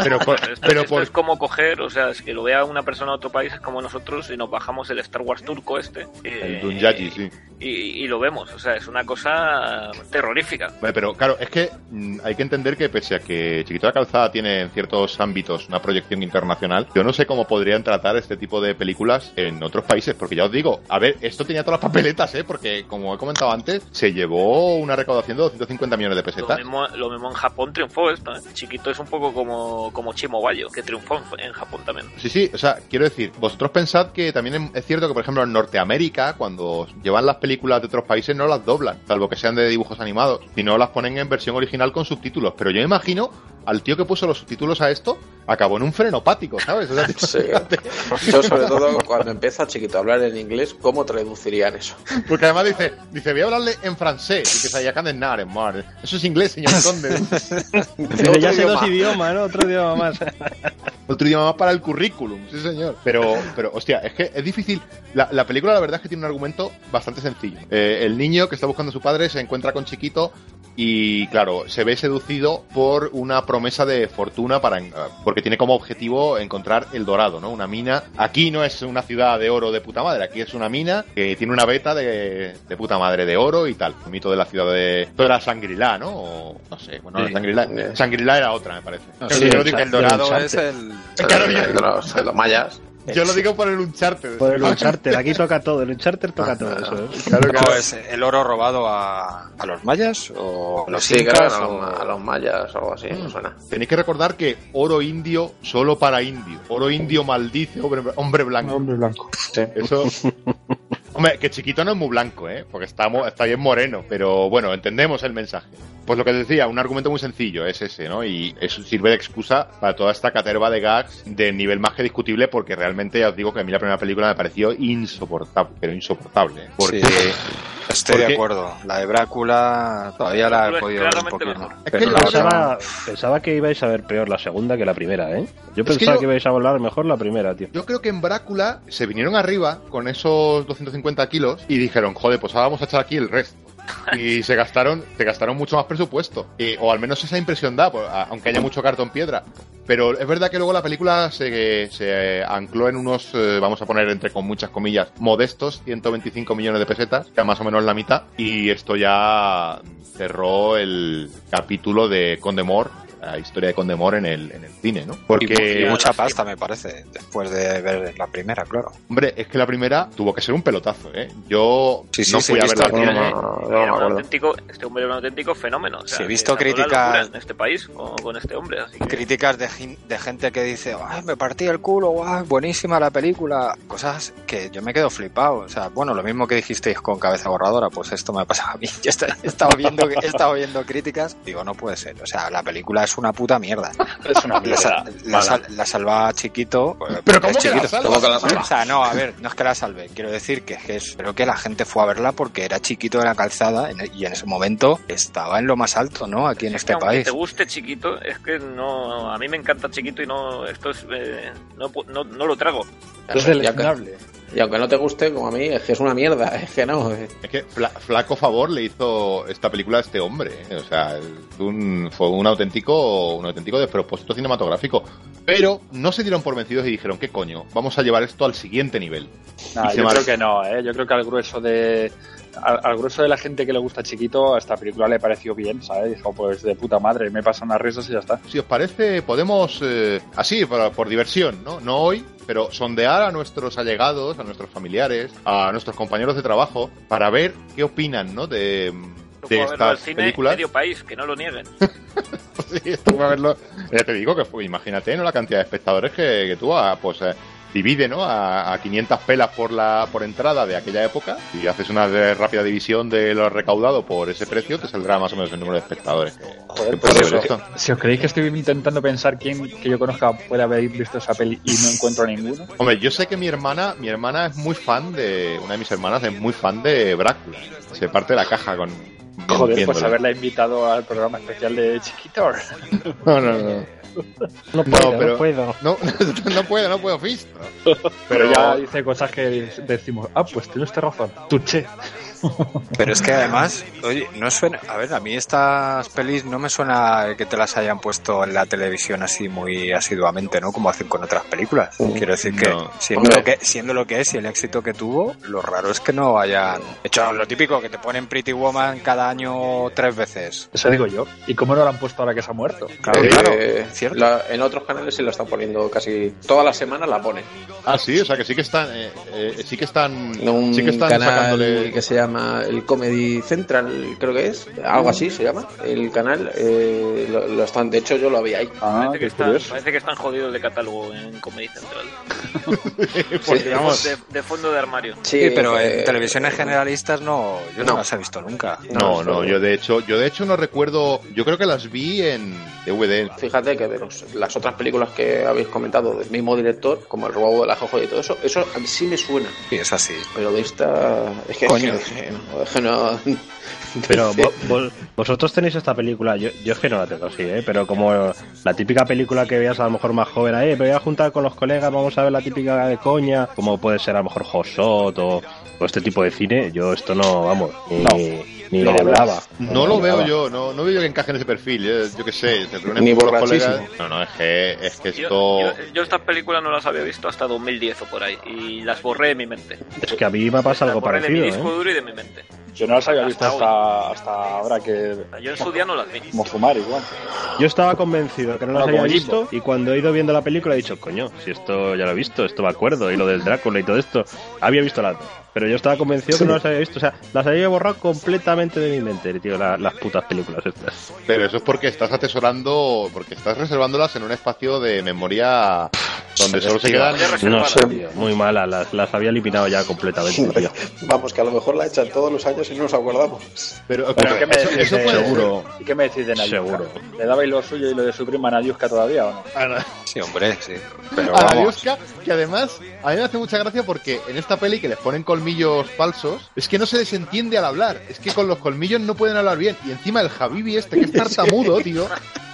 Pero, por- Esto, pero esto por. es como coger, o sea, es que lo vea una persona de otro país es como nosotros y nos bajamos el Star Wars turco este. eh, El Dunyaji, sí. Y, y lo vemos, o sea, es una cosa terrorífica. Vale, pero claro, es que mm, hay que entender que pese a que Chiquito de la Calzada tiene en ciertos ámbitos una proyección internacional, yo no sé cómo podrían tratar este tipo de películas en otros países, porque ya os digo, a ver, esto tenía todas las papeletas, ¿eh? Porque como he comentado antes, se llevó una recaudación de 250 millones de Lo pesetas. mismo, lo mismo en Japón triunfó esto, ¿eh? Chiquito es un poco como, como Chimo Bayo, que triunfó en, en Japón también. Sí, sí, o sea, quiero decir, vosotros pensad que también es cierto que, por ejemplo, en Norteamérica, cuando llevan las películas de otros países, no las doblan, salvo que sean de dibujos animados, sino las ponen en versión original con subtítulos. Pero yo me imagino al tío que puso los subtítulos a esto, acabó en un frenopático, ¿sabes? O sea, <laughs> Sí. Yo, sobre todo, cuando empieza chiquito a hablar en inglés, ¿cómo traducirían eso? Porque además dice, dice, voy a hablarle en francés, y que se haya nada, madre. Eso es inglés, señor conde. Dice, <laughs> ya sé dos idiomas, ¿no? Otro idioma más. <laughs> Otro idioma más para el currículum, sí señor. Pero, pero hostia, es que es difícil. La, la película la verdad es que tiene un argumento bastante sencillo. Eh, el niño que está buscando a su padre se encuentra con Chiquito y claro, se ve seducido por una promesa de fortuna para en- porque tiene como objetivo encontrar el dorado, ¿no? Una mina. Aquí no es una ciudad de oro de puta madre, aquí es una mina que tiene una beta de, de puta madre de oro y tal. El mito de la ciudad de. Esto era Shangri-La, ¿no? O, no sé, bueno, Sí. Shangri-La. Shangri-La era otra, me parece. Sí, el, el dorado es el... Claro, de, los, de los mayas. Yo lo digo por el Uncharted. Por el Uncharted, aquí toca todo, el Uncharted toca todo eso. ¿eh? <laughs> Claro, No, claro. es el oro robado a, a los mayas o a los Sí, incas claro, a o- los, a los mayas o algo así, no suena. Tenéis que recordar que oro indio solo para indio. Oro indio maldice hombre, hombre blanco. Hombre blanco. Eso. <laughs> Hombre, que chiquito no es muy blanco, ¿eh? Porque está, está bien moreno. Pero bueno, entendemos el mensaje. Pues lo que decía, un argumento muy sencillo es ese, ¿no? Y eso sirve de excusa para toda esta caterva de gags de nivel más que discutible, porque realmente ya os digo que a mí la primera película me pareció insoportable, pero insoportable. Porque. Sí. Estoy de acuerdo. La de Brácula todavía la he podido ver un poquito. mejor. Es que pensaba, pensaba que ibais a ver peor la segunda que la primera, ¿eh? Yo que pensaba yo- que ibais a volar mejor la primera, tío. Yo creo que en Brácula se vinieron arriba con esos 250 kilos y dijeron, joder, pues ahora vamos a echar aquí el resto. Y <laughs> se gastaron, se gastaron mucho más presupuesto. O al menos esa impresión da, pues, a- aunque haya mucho cartón piedra. Pero es verdad que luego la película se, se ancló en unos, eh, vamos a poner entre con muchas comillas, modestos 125 millones de pesetas, que más o menos la mitad. Y esto ya cerró el capítulo de Condemor, la historia de Condemor en el, en el cine, ¿no? Porque... y mucha pasta, me parece, después de ver la primera, claro. Hombre, es que la primera tuvo que ser un pelotazo, ¿eh? Yo Sí, sí, no sí, fui a ver visto la alguna- primera. No, no me Era un auténtico, este hombre era un auténtico fenómeno. O sea, Sí, he visto críticas- en este país con, con este hombre. Así que... Críticas de, de gente que dice, "Ay, me partí el culo, guau, buenísima la película. Cosas que yo me quedo flipado. O sea, bueno, lo mismo que dijisteis con cabeza borradora, pues esto me pasa a mí. <laughs> Yo he estado viendo, he estado viendo críticas, digo, no puede ser. O sea, la película es una puta mierda. <laughs> Es una La, mierda. la, sal- la salva chiquito. pues, Pero ¿cómo es que la chiquito. salva? ¿Cómo que la salva? O sea, no, a ver, no es que la salve. Quiero decir que, que es, creo que la gente fue a verla porque era chiquito de la calzada y en ese momento estaba en lo más alto, ¿no? Aquí en Es este que aunque país. te guste chiquito, es que no. A mí me encanta chiquito y no. Esto es. eh, no, pu- no, no lo trago. Es deleznable. Y aunque no te guste, como a mí, es que es una mierda, <laughs> es que no. eh. Es que fla- flaco favor le hizo esta película a este hombre. ¿eh? O sea, un- fue un auténtico, un auténtico despropósito cinematográfico. Pero no se dieron por vencidos y dijeron, ¿qué coño? Vamos a llevar esto al siguiente nivel. Nah, yo mar- creo que no, ¿eh? Yo creo que al grueso de al, al grueso de la gente que le gusta chiquito, a esta película le pareció bien, ¿sabes? Dijo, pues de puta madre, me pasan unas risas y ya está. Si os parece, podemos, eh, así, por, por diversión, ¿no? No hoy, pero sondear a nuestros allegados, a nuestros familiares, a nuestros compañeros de trabajo, para ver qué opinan, ¿no? De, de estas cine películas. medio país, que no lo nieguen. <laughs> Sí, esto fue a verlo. Ya te digo que fue, imagínate, ¿no? La cantidad de espectadores que, que tú, ah, pues, eh, divide, ¿no? A, a 500 pelas por la por entrada de aquella época y haces una de- rápida división de lo recaudado por ese precio, te saldrá más o menos el número de espectadores. Joder, ¿Qué pues eso, si os creéis que estoy intentando pensar quién que yo conozca puede haber visto esa peli y no encuentro ninguno. Hombre, yo sé que mi hermana, mi hermana es muy fan de, una de mis hermanas es muy fan de Brácula. Se parte la caja con Joder, pues haberla invitado al programa especial de Chiquito. <laughs> No, no, no. <laughs> No puedo, no, pero- puedo. No, <laughs> no puedo, no puedo, Fist. Pero ya dice cosas que decimos, ah, pues tienes usted razón. Tuche. Pero es que además, oye, no suena. A ver, a mí estas pelis no me suena que te las hayan puesto en la televisión así muy asiduamente, ¿no? Como hacen con otras películas. Quiero decir que, No. siendo, lo que siendo lo que es y el éxito que tuvo, lo raro es que no hayan hecho lo típico que te ponen Pretty Woman cada año tres veces. Eso digo yo. ¿Y cómo no la han puesto ahora que se ha muerto? Claro, Eh, claro, cierto. la- en otros canales se la están poniendo casi todas las semanas la ponen. Ah, sí, o sea que sí que están, eh, eh, sí que están, un sí que están canal sacándole. que se llama el Comedy Central, creo que es, algo así se llama. El canal eh, lo, lo están, de hecho yo lo había ahí. Ah, parece, que están, curioso. parece que están jodidos de catálogo en Comedy Central. <laughs> Porque Sí, vamos, De, de fondo de armario. Sí, pero eh, en televisiones generalistas no, yo no, no. las he visto nunca. No, no, no, yo de hecho, yo de hecho no recuerdo, yo creo que las vi en DVD. Fíjate que de los- las otras películas que habéis comentado del mismo director, como El robo de la jojo y todo eso, eso a mí sí me suena. Sí, es así. Pero de esta. Es que, Coño. es que no, es que no- Pero <laughs> vo- vo- vosotros tenéis esta película, yo, yo es que no la tengo así, ¿eh? pero como la típica película que veías a lo mejor más joven, eh, me voy a juntar con los colegas, vamos a ver la típica de coña, como puede ser a lo mejor Hosot o, o este tipo de cine, yo esto no, vamos, ni, ni No lo lo hablaba. No lo veo yo, no, no veo yo que encaje en ese perfil. eh, Yo qué sé, reúnes Ni con los colegas. No, no, es que, es que esto. yo, yo estas películas no las había visto hasta 2010 o por ahí y las borré de mi mente. Es que a mí me pasa algo borré de mi parecido, disco ¿eh? duro y de mi mente. Yo no las había visto Hasta hasta, hasta ahora que. Yo en su día no las vi. Como fumar igual. Yo estaba convencido que no las había visto y cuando he ido viendo la película he dicho, coño, si esto ya lo he visto, esto me acuerdo, y lo del Drácula y todo esto, había visto las dos. Pero yo estaba convencido que no las había visto, o sea, las había borrado completamente de mi mente, tío, la- las putas películas estas. Pero eso es porque estás atesorando, porque estás reservándolas en un espacio de memoria donde solo se quedan. No sé, tío, muy malas, las, las había eliminado ya completamente, <laughs> tío. Vamos, que a lo mejor la echan todos los años y no nos acordamos. Pero, Pero ¿qué me eso- decís eso de- puede Seguro. ¿Y qué me decís de Nayuska? Seguro. ¿Le dabais lo suyo y lo de su prima Nayuska todavía o no? Sí, hombre, sí. Pero a. Yuska, que además a mí me hace mucha gracia porque en esta peli que les ponen colmillos falsos, es que no se les entiende al hablar, es que con los colmillos no pueden hablar bien. Y encima el Javibi este, que es <laughs> tartamudo, tío,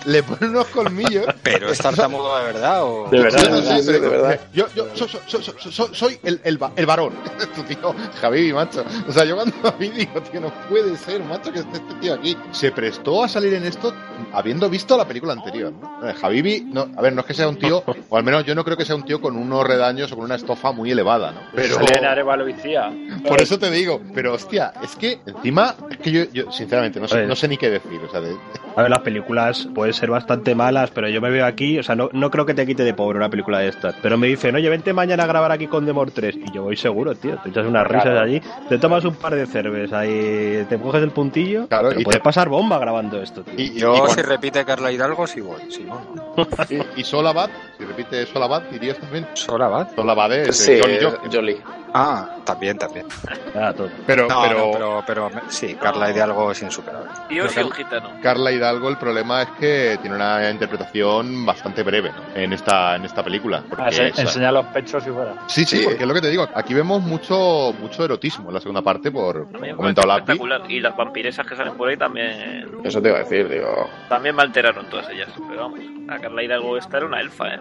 le ponen unos colmillos. <laughs> Pero es tartamudo de verdad o. De verdad. No Sí, de verdad. Yo, yo so- so- so- so- so- soy el, el, el varón. <laughs> Tu tío, Javibi, macho. O sea, yo cuando vi digo, tío, no puede ser, macho, que esté este tío aquí. Se prestó a salir en esto habiendo visto la película anterior. ¿no? Javibi, no, a ver, no es que sea un tío, <laughs> o al menos yo no creo que sea un tío con unos redaños o con una estofa muy elevada, ¿no? Pero. Elena Arevalo Icía. Por eso te digo, pero hostia, es que encima, es que yo, yo sinceramente no sé, Pues- no sé ni qué decir. O sea, de- A ver, las películas pueden ser bastante malas, pero yo me veo aquí, o sea, no, no creo que te quite de pobre una película de estas. Pero me dicen, oye, vente mañana a grabar aquí con Demor 3. Y yo voy seguro, tío. Te echas unas risas Claro. allí, te tomas un par de cervezas ahí, te coges el puntillo. Claro, pero y puedes te- pasar bomba grabando esto, tío. y, y- Yo, y si repite Carla Hidalgo, sí voy. Si no, no. y, y Solabad, si repite Solabad, dirías también. ¿Sola va? Solabad es Sí, eh, Johnny Joker. Jolie. Ah, también, también. <laughs> Ah, todo. Pero, No, pero, no, pero, pero sí, Carla Hidalgo es insuperable. Y yo soy un gitano. Carla Hidalgo, el problema es que tiene una interpretación bastante breve ¿no? en esta en esta película. Porque, Ah, enseñar los pechos y fuera. sí, sí, Sí. porque es lo que te digo. Aquí vemos mucho mucho erotismo en la segunda parte, por A comentado Lapi. espectacular. Y las vampiresas que salen por ahí también Eso te iba a decir, digo. también me alteraron todas ellas. Pero vamos, la Carla Hidalgo esta era una elfa, ¿eh?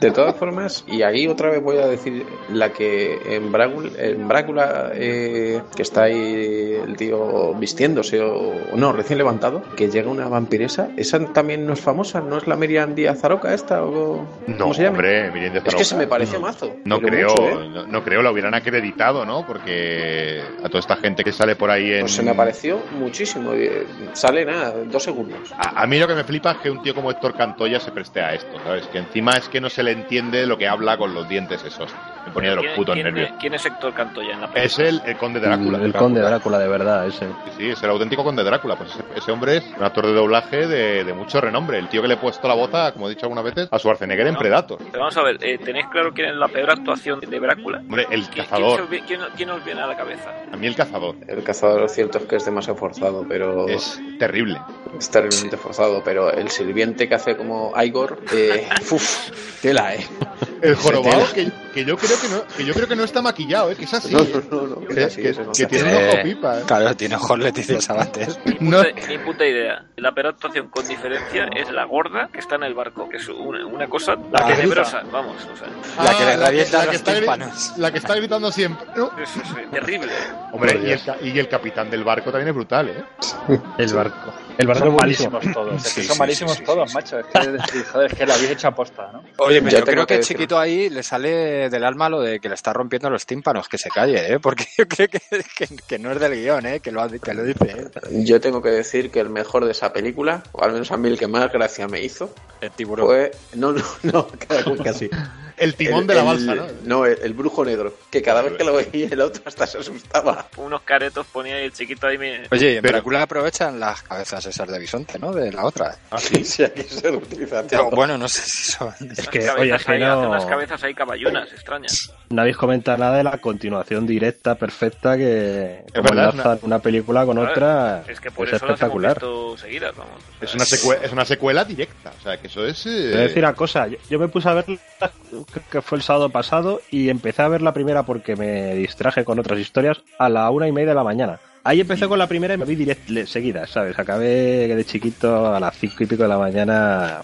De todas formas, y ahí otra vez voy a decir la que en Brácula, en Brácula eh, que está ahí el tío vistiéndose o no, recién levantado, que llega una vampiresa, esa también no es famosa, ¿no es la Miriam Díaz Aroca esta o No, cómo se llama? hombre, Miriam es que Zaroca. se me parece mazo. No creo, mucho, ¿eh? no, no creo, la hubieran acreditado, ¿no? Porque a toda esta gente que sale por ahí en... Pues se me pareció muchísimo. eh, Sale nada, dos segundos. A, a mí lo que me flipa es que un tío como Héctor Cantoya se preste a esto, ¿sabes? Que encima es que no se le entiende lo que habla con los dientes esos. Me ponía de los ¿Quién- putos quién- nervios. ¿Quién es Héctor Cantoya en la película? Es el, el conde Drácula. el conde Drácula, de verdad, ese. Sí, es el auténtico conde Drácula. Pues ese, ese hombre es un actor de doblaje de, de mucho renombre. El tío que le he puesto la voz, a, como he dicho algunas veces, a Schwarzenegger en No. Predator. Pero vamos a ver, eh, ¿tenéis claro quién es la peor actuación de Drácula? Hombre, el ¿Quién, quién, cazador. quién- quién os viene a la cabeza? A mí el cazador. El cazador, lo cierto es que es demasiado forzado, pero Es terrible. es terriblemente forzado. Pero el sirviente que hace como Igor, eh, <laughs> uf, tela, eh. El jorobado que, que yo creo que no, que yo creo que no está maquillado, ¿eh? que es así. No, ¿eh? no, no, no, Que, es así, que- eso no que está. tiene un ojo pipa. ¿eh? Claro, tiene ojos Leticia Sabater. Ni No. ni puta idea. La peor actuación con diferencia es la gorda que está en el barco, que es una, una cosa La que tenebrosa, vamos, o sea, La que le Ah, revienta la los que tímpanos. La que está gritando siempre. ¿no? es, terrible. Hombre, y el, y el capitán del barco también es brutal, ¿eh? El barco. El barco Son malísimos todos. Es que Sí, son sí, malísimos sí, todos, sí, macho. Es que, joder, es que lo habéis hecho aposta, ¿no? <laughs> Oye, yo tengo creo que que chiquito ahí le sale del alma lo de que le está rompiendo los tímpanos, que se calle, ¿eh? Porque yo creo que, <laughs> que, que no es del guion, ¿eh? Que lo, que lo dice, ¿eh? Yo tengo que decir que el mejor de esa película, o al menos a mí el que más gracia me hizo, El tiburón. fue. No, no, no, <laughs> casi. El timón El- de la el- balsa, ¿no? No, el, el brujo negro. Que cada vez que lo veía el otro hasta se asustaba. Unos caretos ponía y el chiquito ahí me... Oye, en Pero- Drácula aprovechan las cabezas esas de bisonte, ¿no? De la otra. Ah, sí. <laughs> Sí, aquí se utiliza Pero todo. bueno, no sé si son... Es que, oye, es que no, unas cabezas ahí caballunas, extrañas. no habéis comentado nada de la continuación directa, perfecta, que como verdad, es enlazan una película con otra Es que por es eso las hemos espectacular. visto seguidas, vamos. O sea, Es una, secue- es una secuela directa. O sea, que eso es. eh, Te voy a decir una cosa, yo, yo me puse a ver, creo que fue el sábado pasado, y empecé a ver la primera porque me distraje con otras historias a la una y media de la mañana. Ahí empecé con la primera y me vi direct, seguida, ¿sabes? Acabé de chiquito a las cinco y pico de la mañana.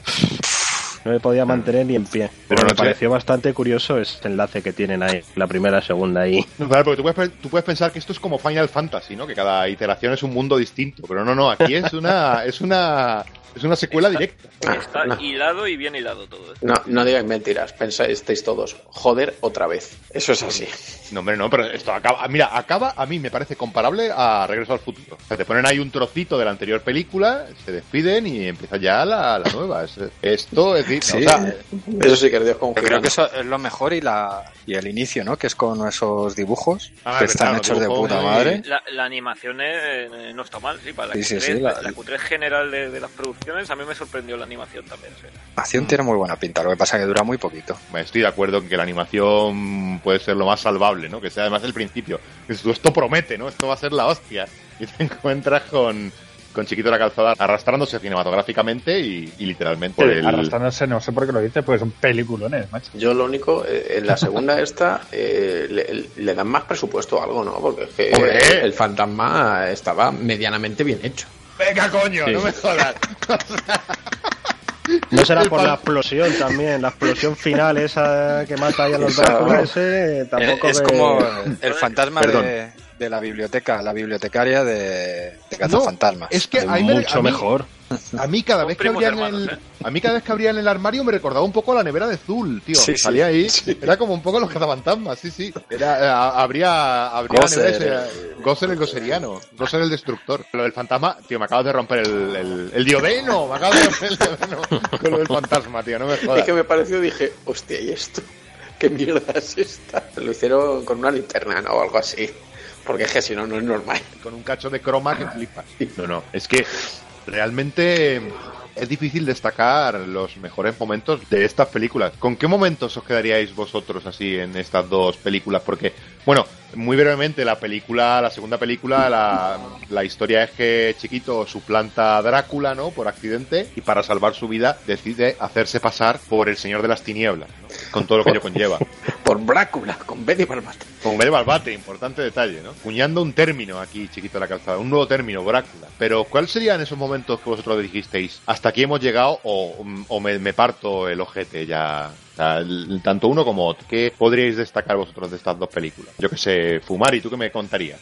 no me podía mantener ni en pie. Pero me pareció bastante curioso ese enlace que tienen ahí, la primera, segunda ahí. Claro, porque tú puedes, tú puedes pensar que esto es como Final Fantasy, ¿no? Que cada iteración es un mundo distinto. Pero no, no, aquí es una, es una, es una secuela directa. Está no. hilado y bien hilado todo. No, no digáis mentiras, pensáis todos, joder, otra vez. Eso es así. No, hombre, no, pero esto acaba. Mira, acaba a mí me parece comparable a Regreso al Futuro. O sea, te ponen ahí un trocito de la anterior película, se despiden y empieza ya la, la nueva. Es- esto es decir, Sí, o sea, Eso sí que es Dios creo que eso es lo mejor y la y el inicio, ¿no? Que es con esos dibujos Ah, que es están verdad, hechos de puta madre. La, la animación eh, no está mal, sí, para la, Sí, sí, Q3, sí, la- la Q3 general de, de las producciones, a mí me sorprendió la animación también. sí. La acción tiene muy buena pinta, lo que pasa es que dura muy poquito. estoy de acuerdo en que la animación puede ser lo más salvable, ¿no? Que sea además el principio. Esto, promete, ¿no? Esto va a ser la hostia. <laughs> Y te encuentras con, con Chiquito la Calzada arrastrándose cinematográficamente y, y literalmente por el... Arrastrándose, no sé por qué lo dices, porque son peliculones, macho. Yo lo único, eh, en la segunda <laughs> esta, eh, le, le dan más presupuesto o algo, ¿no? Porque es que eh, el fantasma estaba medianamente bien hecho. Venga, coño, Sí. no me jodas. <laughs> No será por la explosión también, la explosión final esa que mata ahí a los Drácula ese, tampoco es me- como <laughs> el fantasma de, de la biblioteca, la bibliotecaria de, de No, Cazafantasmas. es que me- mucho mí- mejor. A mí cada vez que abrían hermanos, el, ¿eh? a mí cada vez que abrían el armario me recordaba un poco a la nevera de Zul, tío. Sí, sí. Salía ahí, era como un poco los cazafantasmas, sí, sí. Era, eh, habría, habría Gosser, el goseriano, Gosser el destructor. Lo del fantasma, tío, me acabas de romper el, el, el diodeno, me acabas de romper el diodeno <laughs> con lo del fantasma, tío, no me Es jodas. que me pareció, dije, hostia, ¿y esto? ¿Qué mierda es esta? Lo hicieron con una linterna, ¿no? O algo así. Porque es que si no, no es normal. con un cacho de croma que flipas. No, no, es que realmente es difícil destacar los mejores momentos de estas películas. ¿Con qué momentos os quedaríais vosotros así en estas dos películas? Porque, bueno, muy brevemente, la película, la segunda película, la, la historia es que Chiquito suplanta a Drácula, ¿no? Por accidente y para salvar su vida decide hacerse pasar por el Señor de las Tinieblas, ¿no? Con todo lo que ello conlleva. <laughs> Por Brácula, con Benny Barbate. Con Bel Balbate, importante detalle, ¿no? Cuñando un término aquí, chiquito de la calzada, un nuevo término, Brácula. Pero, ¿cuáles serían esos momentos que vosotros dijisteis? Hasta aquí hemos llegado o, o me, me parto el ojete ya. O sea, el- tanto uno como otro. ¿Qué podríais destacar vosotros de estas dos películas? Yo que sé, Fumari, ¿tú qué me contarías?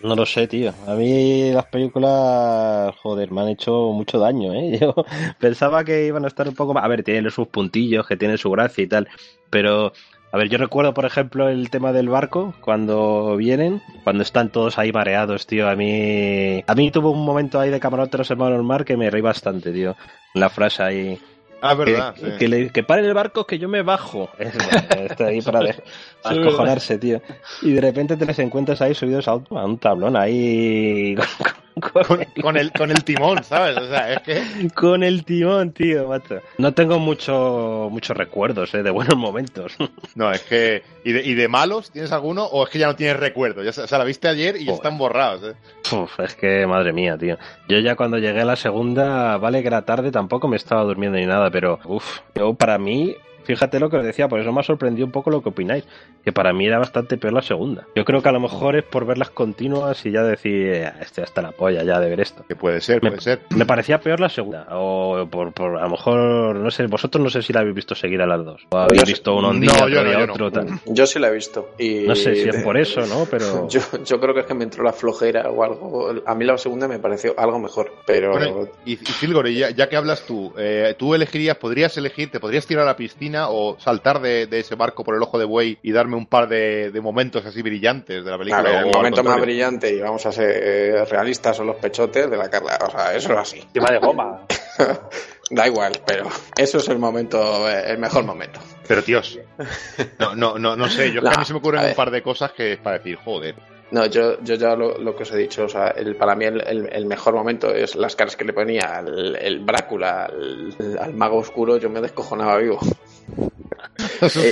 No lo sé, tío. A mí las películas, joder, me han hecho mucho daño, ¿eh? <laughs> Yo pensaba que iban a estar un poco más... A ver, tienen sus puntillos, que tienen su gracia y tal, pero... A ver, yo recuerdo, por ejemplo, el tema del barco, cuando vienen, cuando están todos ahí mareados, tío. A mí... A mí tuvo un momento ahí de camarote los hermanos Mar que me reí bastante, tío. La frase ahí... Ah, verdad. que, sí. que, le- que paren el barco que yo me bajo. <laughs> Está ahí para, de- para escojonarse, tío. Y de repente te les encuentras ahí subidos a un, a un tablón, ahí <laughs> con, Con, con el, con el timón, ¿sabes? O sea, es que... <laughs> con el timón, tío, macho. No tengo mucho, muchos recuerdos eh, de buenos momentos. <laughs> No, es que... ¿y de, ¿Y de malos tienes alguno? ¿O es que ya no tienes recuerdo? Ya, se- o sea, la viste ayer y ya están borrados, ¿eh? Uf, es que, madre mía, tío. Yo ya cuando llegué a la segunda, vale que era tarde, tampoco me estaba durmiendo ni nada, pero, uff, yo para mí, fíjate lo que os decía, por eso me ha sorprendido un poco lo que opináis, que para mí era bastante peor la segunda. Yo creo que a lo mejor es por verlas continuas y ya decir, eh, este hasta la polla ya de ver esto. Que puede ser, Me- puede ser. Me parecía peor la segunda, o por, por a lo mejor, no sé, vosotros no sé si la habéis visto seguir a las dos, o habéis Yo- visto uno un no, día, yo otro no, día yo no. otro, tal. Yo sí la he visto. Y No sé si es por eso, ¿no? Pero... <laughs> Yo, yo creo que es que me entró la flojera o algo. A mí la segunda me pareció algo mejor. Pero Bueno, y, y ya, ya que hablas tú, eh, tú elegirías, podrías elegir, te podrías tirar a la piscina o saltar de, de ese barco por el ojo de buey y darme un par de, de momentos así brillantes de la película. el momento más brillante y vamos a ser eh, realistas son los pechotes de la Carla. O sea, eso es así. Encima de goma. <laughs> Da igual, pero eso es el momento, eh, el mejor momento. Pero tíos, no, no, no, no sé, yo es que No, a mí se me ocurren un par de cosas que es para decir, joder. No, yo, yo ya lo, lo que os he dicho, o sea, el, para mí el, el- el mejor momento es las caras que le ponía el, el Brácula al, al mago oscuro, yo me descojonaba vivo. <laughs> Se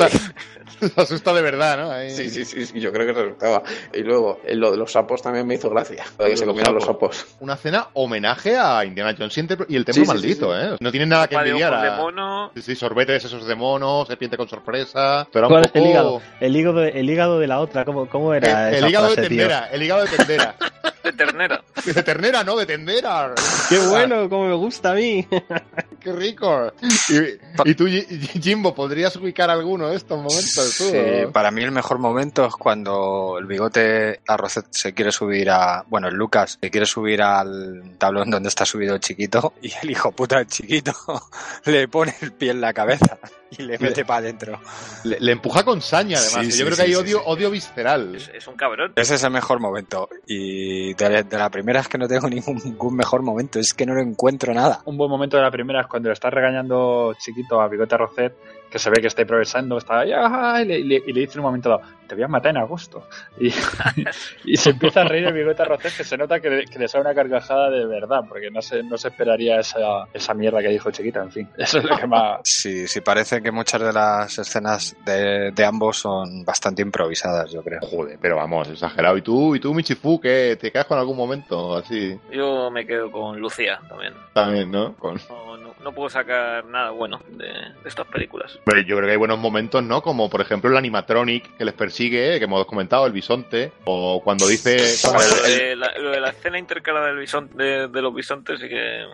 <laughs> asusta de verdad, ¿no? Ahí- Sí, sí, sí, sí, yo creo que resultaba. Y luego, eh, lo de los sapos también me hizo gracia, lo de que se Los comieran los sapos. Una cena homenaje a Indiana Jones y el templo- Sí, maldito, sí, ¿eh? No tienen nada que de envidiar de a... mono. Sí, sí, sorbetes esos de mono, serpiente con sorpresa, pero un ¿Cuál es poco... el hígado? El hígado, de, el hígado de la otra, ¿cómo, cómo era El, el hígado de tío? tendera, el <laughs> hígado de tendera. De ternera. De ternera, no, de tendera. Qué bueno, como me gusta a mí. <laughs> ¡Qué rico! Y, y tú, Jimbo, ¿podrías ubicar alguno de estos momentos? Tú, Sí, para mí el mejor momento es cuando el bigote Arrocet se quiere subir a. Bueno, el Lucas se quiere subir al tablón donde está subido el chiquito y el hijo puta del chiquito <laughs> le pone el pie en la cabeza <laughs> y le mete para adentro. Le, le empuja con saña, además. Sí, que sí, yo creo sí, que hay sí, odio, sí. odio visceral. Es, es un cabrón. Ese es el mejor momento. Y de, de la primera es que no tengo ningún, <laughs> ningún mejor momento, es que no lo encuentro nada. Un buen momento de la primera es cuando le está regañando chiquito a Bigote Rocet, que se ve que está improvisando, está ahí, "Ah", y le, y le- y le dice en un momento dado, te voy a matar en agosto. Y, <laughs> y se empieza a reír el Bigote Rocet, que se nota que le, que le sale una carcajada de verdad, porque no se, no se esperaría esa, esa mierda que dijo chiquita, en fin. Eso es lo que más... <laughs> Sí, sí, parece que muchas de las escenas de, de ambos son bastante improvisadas, yo creo. Joder, pero vamos, exagerado. ¿Y tú, y tú Michifu, qué? ¿Te quedas con algún momento así? Yo me quedo con Lucía también. También, ¿no? Con... No, no- no puedo sacar nada bueno de, de estas películas. Pero yo creo que hay buenos momentos, ¿no? Como por ejemplo el animatronic que les persigue, que hemos comentado, el bisonte, o cuando dice... Bueno, lo, de la, lo de la escena intercalada del bisonte, de, de los bisontes sí que...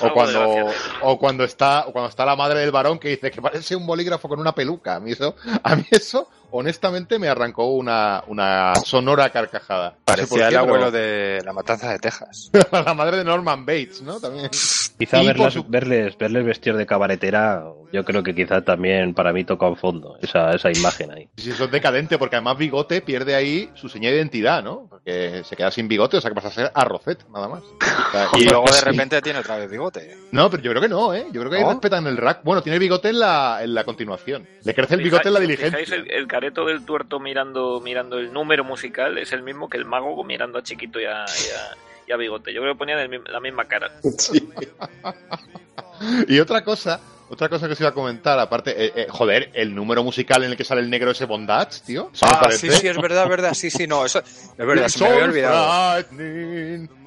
O cuando, o cuando está o cuando está la madre del varón que dice que parece un bolígrafo con una peluca. A mí eso, a mí eso honestamente me arrancó una, una sonora carcajada. No sé Parecía qué, el abuelo pero- de La Matanza de Texas. <laughs> la madre de Norman Bates, ¿no? También. Quizá verlas- su- verles, verles vestidos de cabaretera, yo creo que quizá también para mí toca un fondo esa, esa imagen ahí. Sí, eso es decadente, porque además Bigote pierde ahí su señal de identidad, ¿no? Porque se queda sin bigote, o sea que pasa a ser Arrocet, nada más. <laughs> O sea, Y luego de <laughs> Sí. repente tiene otra vez bigote. No, pero yo creo que no, ¿eh? Yo creo que ahí ¿No? respetan el rack. Bueno, tiene bigote en la, en la continuación. Le crece el bigote en la ¿os diligencia. el, el careto del tuerto mirando, mirando el número musical es el mismo que el mago mirando a Chiquito y a, y a- y a Bigote. Yo creo que ponían el la misma cara. <laughs> Y otra cosa, otra cosa que os iba a comentar, aparte, eh, eh, joder, el número musical en el que sale el negro ese Bondage, tío. Ah, sí, sí, es verdad, verdad. Sí, sí, no, eso es verdad, It's se me había olvidado.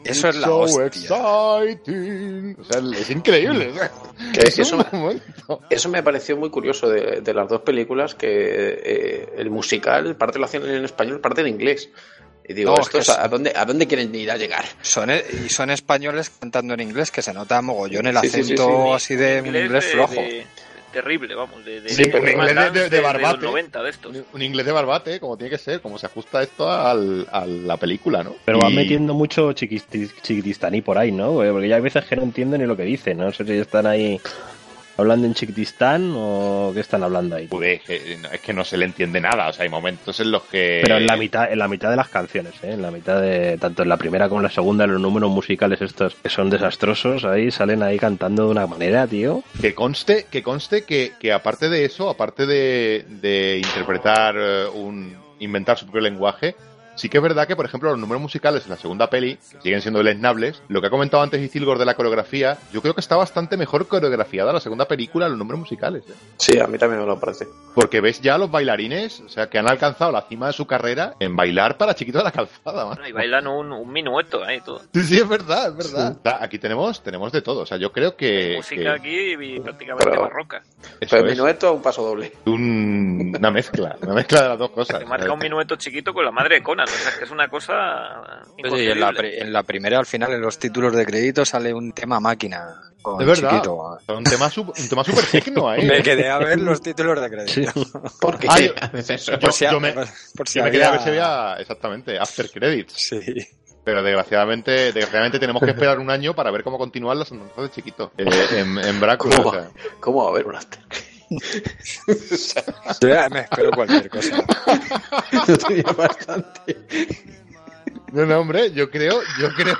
Eso es la so hostia. exciting. O sea, es increíble. <laughs> es. Eso me pareció muy curioso de, de las dos películas, que eh, el musical parte lo hacían en español, parte en inglés. Y digo, No, es ¿esto que es a, dónde, ¿a dónde quieren ir a llegar? Son, e- y son españoles cantando en inglés, que se nota mogollón el Sí, sí, sí, acento sí. así de inglés, flojo. de- terrible, vamos. De, de, Sí, pero de- inglés de- de- barbate. los 90 de estos. Un inglés de barbate, como tiene que ser, como se ajusta esto al, a la película, ¿no? Pero van metiendo mucho chiquitistaní por ahí, ¿no? Porque ya hay veces que no entienden ni lo que dicen. No sé si están ahí hablando en chiquitistán o qué están hablando ahí. Joder, es que, no- es que no se le entiende nada, o sea, hay momentos en los que... Pero en la mitad, en la mitad de las canciones, ¿eh? en la mitad de tanto en la primera como en la segunda, los números musicales estos que son desastrosos, ahí salen ahí cantando de una manera, tío. Que conste, que conste que, que aparte de eso, aparte de, de interpretar eh, un. inventar su propio lenguaje, sí que es verdad que, por ejemplo, los números musicales en la segunda peli, que siguen siendo lesnables, lo que ha comentado antes Isilgor de la coreografía, yo creo que está bastante mejor coreografiada la segunda película, los números musicales. ¿eh? Sí, a mí también me lo parece. Porque ves ya a los bailarines, o sea, que han alcanzado la cima de su carrera en bailar para chiquito de la calzada, man. Bueno, y bailan un, un minueto ahí todo. Sí, sí, es verdad, es verdad. Aquí tenemos, tenemos de todo, o sea, yo creo que... Música que aquí y prácticamente Pero- barroca. eso Pero es minueto un paso doble. un- una mezcla, una mezcla de las dos cosas. Que marca un minueto chiquito con la madre de Conan. O sea, es que es una cosa y en la, en primera, al final, en los títulos de crédito sale un tema máquina. Con Es verdad. Chiquito. Un tema, un tema super tecno <laughs> ahí. Me quedé a ver los títulos de crédito. ¿Por qué Ah, yo- Por si, yo me, por si yo me quería había- ver si había, exactamente, after credits. Sí. Pero desgraciadamente, desgraciadamente tenemos que esperar un año para ver cómo continúan las andanzas de chiquito. eh, en, en ¿Cómo, o sea. ¿Cómo va a haber un after? Yo ya me espero cualquier cosa. Yo tenía bastante. No, no, hombre, yo creo, yo creo,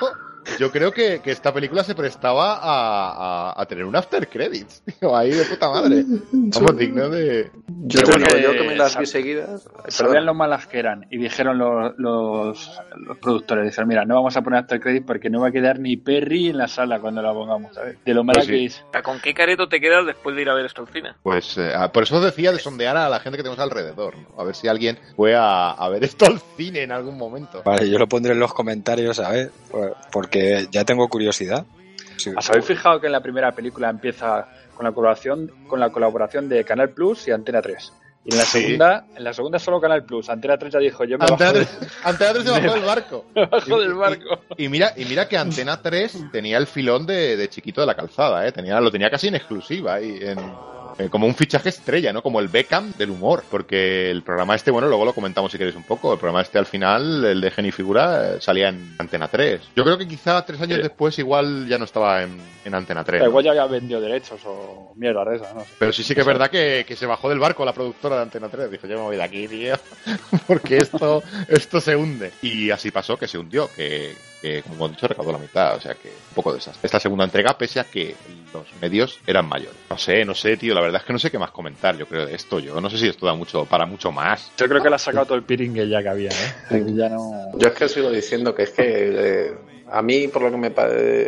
yo creo que, que esta película se prestaba a, a, a tener un after credits. Tío, ahí de puta madre. Vamos, digno de. Yo Pero te bueno, digo, yo que me las vi seguidas. Sabían perdón. lo malas que eran y dijeron los, los, los productores, dijeron, mira, no vamos a poner after credit porque no va a quedar ni Perry en la sala cuando la pongamos, ¿sabes? De lo mala Pues sí. que es. O sea, ¿Con qué careto te quedas después de ir a ver esto al cine? Pues eh, ah, por eso os decía de sondear a la gente que tenemos alrededor. ¿no? A ver si alguien fue a, a ver esto al cine en algún momento. Vale, yo lo pondré en los comentarios, a ver, por- porque ya tengo curiosidad. Sí. ¿Os habéis fijado que en la primera película empieza con la colaboración, con la colaboración de Canal Plus y Antena 3? Y en la Sí. segunda, en la segunda solo Canal Plus. Antena 3 ya dijo, yo me Antena bajo, 3, Antena 3 se bajó del <laughs> barco. me bajo Y- del y- barco. Y mira, y mira que Antena 3 tenía el filón de, de chiquito de la calzada, ¿eh? Tenía, lo tenía casi en exclusiva ahí, en, eh, como un fichaje estrella, ¿no? Como el Beckham del humor. Porque el programa este, bueno, luego lo comentamos si queréis un poco. El programa este al final, el de Geni Figura, eh, salía en Antena 3. Yo creo que quizá tres años Sí. después igual ya no estaba en, en Antena 3. Pero ¿no? igual ya había vendido derechos o mierda de esa, no sé. Pero sí, sí que es verdad que, que se bajó del barco la productora de Antena 3. Dijo, yo me voy de aquí, tío, <laughs> porque esto, esto se hunde. Y así pasó, que se hundió, que, que, como he dicho, recaudó la mitad. O sea que un poco desastre. Esta segunda entrega, pese a que los medios eran mayores. No sé, no sé, tío, la verdad es que no sé qué más comentar, yo creo, de esto. Yo no sé si esto da mucho para mucho más. Yo creo que le ha sacado todo el piringue ya que había, ¿eh? Ya no... Yo es que sigo diciendo que es que eh, a mí, por lo que me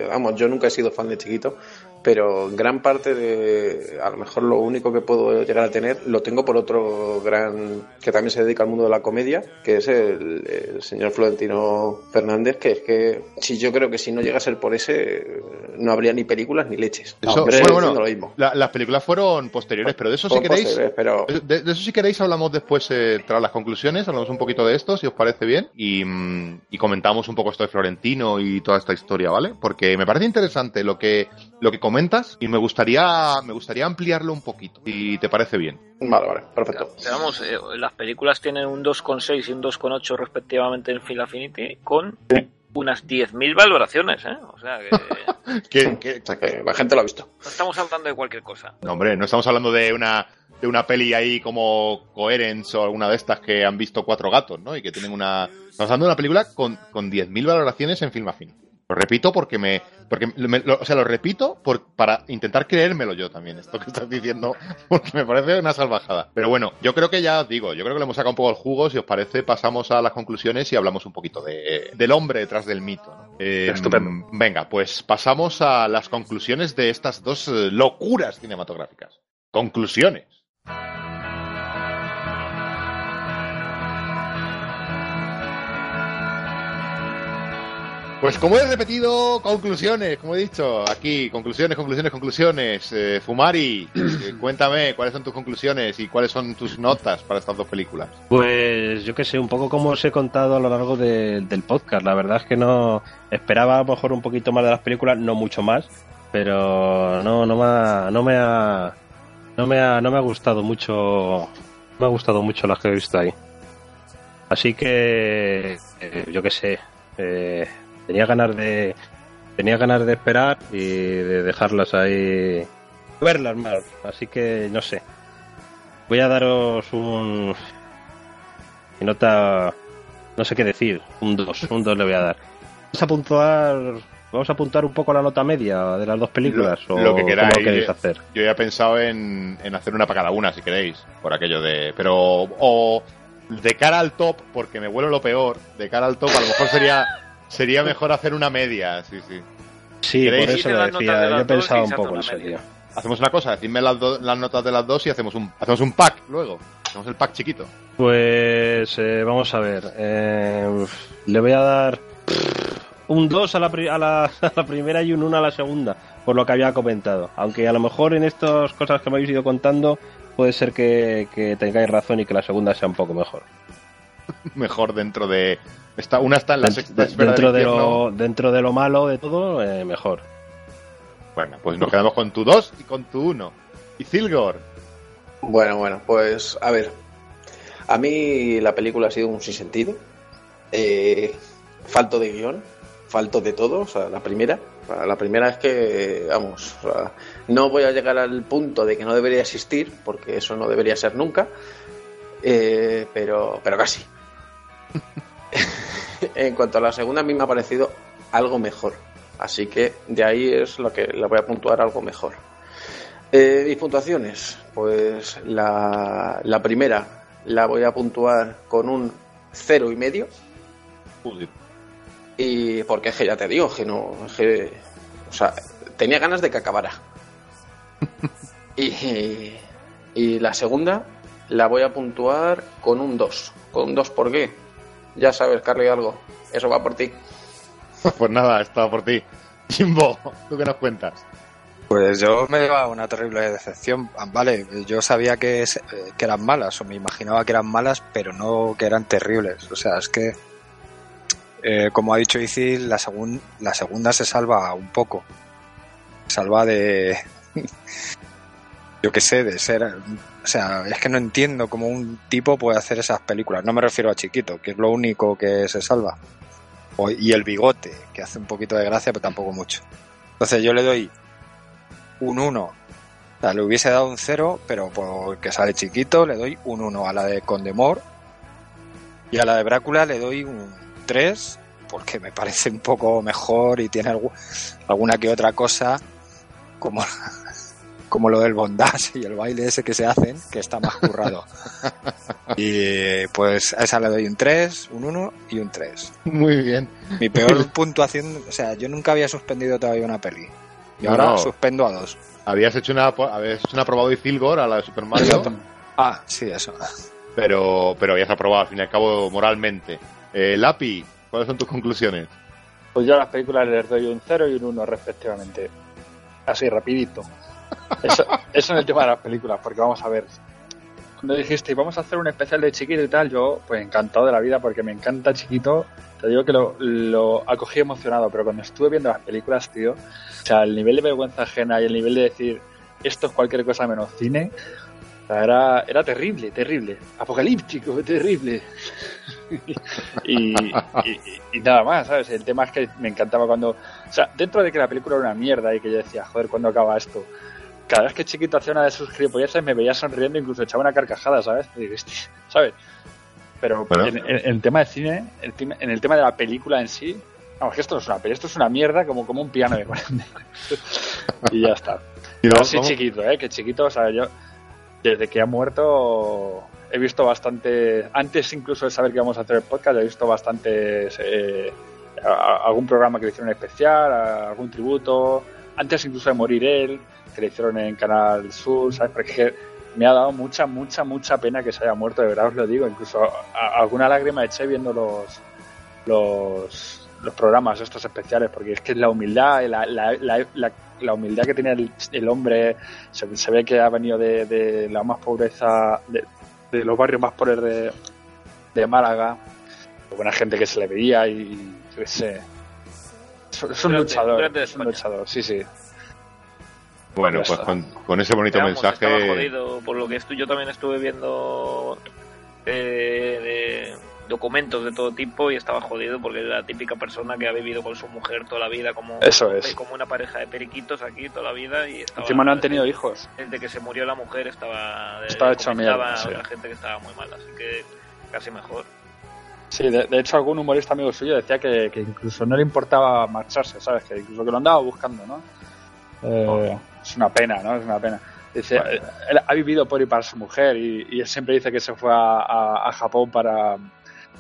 vamos, yo nunca he sido fan de chiquito, pero gran parte de, a lo mejor lo único que puedo llegar a tener, lo tengo por otro gran, que también se dedica al mundo de la comedia, que es el, el señor Florentino Fernández, que es que si yo creo que si no llega a ser por ese, no habría ni películas ni leches. Eso, Yo bueno, bueno, lo mismo. la- las películas fueron posteriores, pero de eso si queréis, pero De, de eso si queréis hablamos después eh, tras las conclusiones, hablamos un poquito de esto, si os parece bien, y, mm, y comentamos un poco esto de Florentino y toda esta historia, ¿vale? Porque me parece interesante lo que, lo que comentas y me gustaría, me gustaría ampliarlo un poquito, si te parece bien. Vale, vale, perfecto. Vamos, eh, las películas tienen un 2,6 y un 2,8 respectivamente en Film Affinity con unas 10.000 valoraciones, ¿eh? O sea <laughs> que- O sea que la gente lo ha visto. no estamos hablando de cualquier cosa. no, hombre, no estamos hablando de una, de una peli ahí como Coherence o alguna de estas que han visto cuatro gatos, ¿no? Y que tienen una... Estamos hablando de una película con, con 10.000 valoraciones en Film Affinity. Lo repito porque me... Porque me- lo- o sea, lo repito por, para intentar creérmelo yo también, esto que estás diciendo, <laughs> porque me parece una salvajada. Pero bueno, yo creo que ya os digo, yo creo que le hemos sacado un poco el jugo, si os parece pasamos a las conclusiones y hablamos un poquito de, del hombre detrás del mito. ¿no? Eh, Estupendo. Venga, pues pasamos a las conclusiones de estas dos eh, locuras cinematográficas. Conclusiones. Pues como he repetido, conclusiones, como he dicho, aquí, conclusiones, conclusiones, conclusiones. Eh, Fumari, <clears throat> eh, cuéntame cuáles son tus conclusiones y cuáles son tus notas para estas dos películas. Pues yo que sé, un poco como os he contado a lo largo de- del podcast. La verdad es que no esperaba a lo mejor un poquito más de las películas, no mucho más, pero no, no me ha, no me ha, no me ha, no me ha gustado mucho, no me ha gustado mucho las que he visto ahí. Así que eh, yo que sé, eh, tenía ganas de, tenía ganas de esperar y de dejarlas ahí, verlas más. Así que no sé. Voy a daros un nota no sé qué decir, un 2, un 2 le voy a dar. Vamos a puntuar vamos a apuntar un poco la nota media de las dos películas Lo- o lo que queráis. lo queréis hacer. Yo ya he pensado en, en hacer una para cada una, si queréis, por aquello de... Pero, o de cara al top, porque me vuelo lo peor, de cara al top a lo mejor sería, sería mejor hacer una media, sí, sí. Sí, por eso lo decía, de yo he pensado un poco en serio. Hacemos una cosa, decidme las, do- las notas de las dos y hacemos un, hacemos un pack luego. Hacemos el pack chiquito. Pues eh, vamos a ver. eh, le voy a dar un 2 a la, pri- a, la, <laughs> a la primera y un 1 a la segunda, por lo que había comentado. Aunque a lo mejor en estas cosas que me habéis ido contando, puede ser que, que tengáis razón y que la segunda sea un poco mejor. <laughs> Mejor dentro de... Está, una está en la sexta esfera dentro, del de lo, dentro de lo malo de todo, eh, mejor. Bueno, pues nos quedamos con tu 2 y con tu 1. Y Zilgor. Bueno, bueno, pues a ver. A mí la película ha sido un sinsentido. Eh, falto de guion, falto de todo. O sea, la primera. La primera es que, vamos, o sea, no voy a llegar al punto de que no debería existir, porque eso no debería ser nunca. Eh, pero, pero casi. <laughs> <laughs> en cuanto a la segunda, a mí me ha parecido algo mejor. Así que de ahí es lo que le voy a puntuar algo mejor. Eh, mis puntuaciones, pues la, la primera la voy a puntuar con un cero y medio. Y porque es que ya te digo, que no, que, o sea, tenía ganas de que acabara. <laughs> y, y la segunda la voy a puntuar con un 2. ¿Con un 2 por qué? Ya sabes, Carly, algo. Eso va por ti. <laughs> Pues nada, estaba por ti. Jimbo, ¿tú qué nos cuentas? Pues yo me llevaba una terrible decepción. Vale, yo sabía que, eh, que eran malas, o me imaginaba que eran malas, pero no que eran terribles. O sea, es que, eh, como ha dicho Izzy, la, segun- la segunda se salva un poco. Se salva de. Yo qué sé, de ser. O sea, es que no entiendo cómo un tipo puede hacer esas películas. No me refiero a Chiquito, que es lo único que se salva. O- y el bigote, que hace un poquito de gracia, pero tampoco mucho. Entonces yo le doy un 1. O sea, le hubiese dado un 0, pero porque sale chiquito, le doy un 1 a la de Condemor. Y a la de Brácula le doy un 3, porque me parece un poco mejor y tiene algu- alguna que otra cosa, como, como lo del bondage y el baile ese que se hacen, que está más currado. <laughs> y pues a esa le doy un 3, un 1 y un 3. Muy bien. Mi peor <laughs> puntuación, o sea, yo nunca había suspendido todavía una peli. Y ahora No. suspendo a dos. Habías hecho una, habías hecho una aprobado y Filgor a la de Super Mario, Ah, sí, eso. pero, pero habías aprobado al fin y al cabo moralmente. Eh, Lapi, ¿cuáles son tus conclusiones? Pues yo a las películas les doy un 0 y un 1 respectivamente. Así, rapidito. Eso, eso en el tema de las películas, porque vamos a ver. Cuando dijiste, vamos a hacer un especial de chiquito y tal, yo pues encantado de la vida porque me encanta chiquito. Te digo que lo, acogí emocionado, pero cuando estuve viendo las películas, tío, o sea, el nivel de vergüenza ajena y el nivel de decir, esto es cualquier cosa menos cine, o sea, era, era terrible, terrible. Apocalíptico, <laughs> terrible. y, y- y nada más, ¿sabes? El tema es que me encantaba cuando. O sea, dentro de que la película era una mierda y que yo decía, joder, ¿cuándo acaba esto? Cada vez que chiquito hacía una de sus gilipolleces me veía sonriendo, incluso echaba una carcajada, ¿sabes? Y digo, "Hostia", <laughs> ¿sabes? Pero Bueno. en, en- en el tema de cine, en el tema de la película en sí, vamos, que esto no es una peli, esto es una mierda como, como un piano de grande. <laughs> y ya está. Y chiquito, ¿eh? Que chiquito, o sea, yo desde que ha muerto he visto bastante, antes incluso de saber que íbamos a hacer el podcast, he visto bastantes, eh, a- a- algún programa que le hicieron especial, algún tributo, antes incluso de morir él, que le hicieron en Canal Sur, ¿sabes? Porque me ha dado mucha, mucha, mucha pena que se haya muerto, de verdad os lo digo, incluso a- alguna lágrima eché viendo los, los, los programas estos especiales, porque es que la humildad, la, la, la, la- humildad que tiene el, el hombre, se, se ve que ha venido de, de la más pobreza, de, de los barrios más pobres de, de Málaga, buena gente que se le veía y yo qué sé. Es, un luchador, es un luchador, sí, sí. Bueno, pues con, con ese bonito Veamos, Estaba mensaje. jodido, por lo que estu- yo también estuve viendo eh, de documentos de todo tipo y estaba jodido porque era la típica persona que ha vivido con su mujer toda la vida como, Eso es. como una pareja de periquitos aquí toda la vida y estaba, Encima no han tenido hijos. desde que se murió la mujer estaba Estaba hecho mierda, sí. otra gente que estaba muy mal así que casi mejor Sí, de, de hecho algún humorista amigo suyo decía que, que incluso no le importaba marcharse, ¿sabes? Que incluso que lo andaba buscando, ¿no? Eh, Es una pena, ¿no? Es una pena. Dice, eh, él ha vivido por y para su mujer y, y él siempre dice que se fue a, a- a Japón para,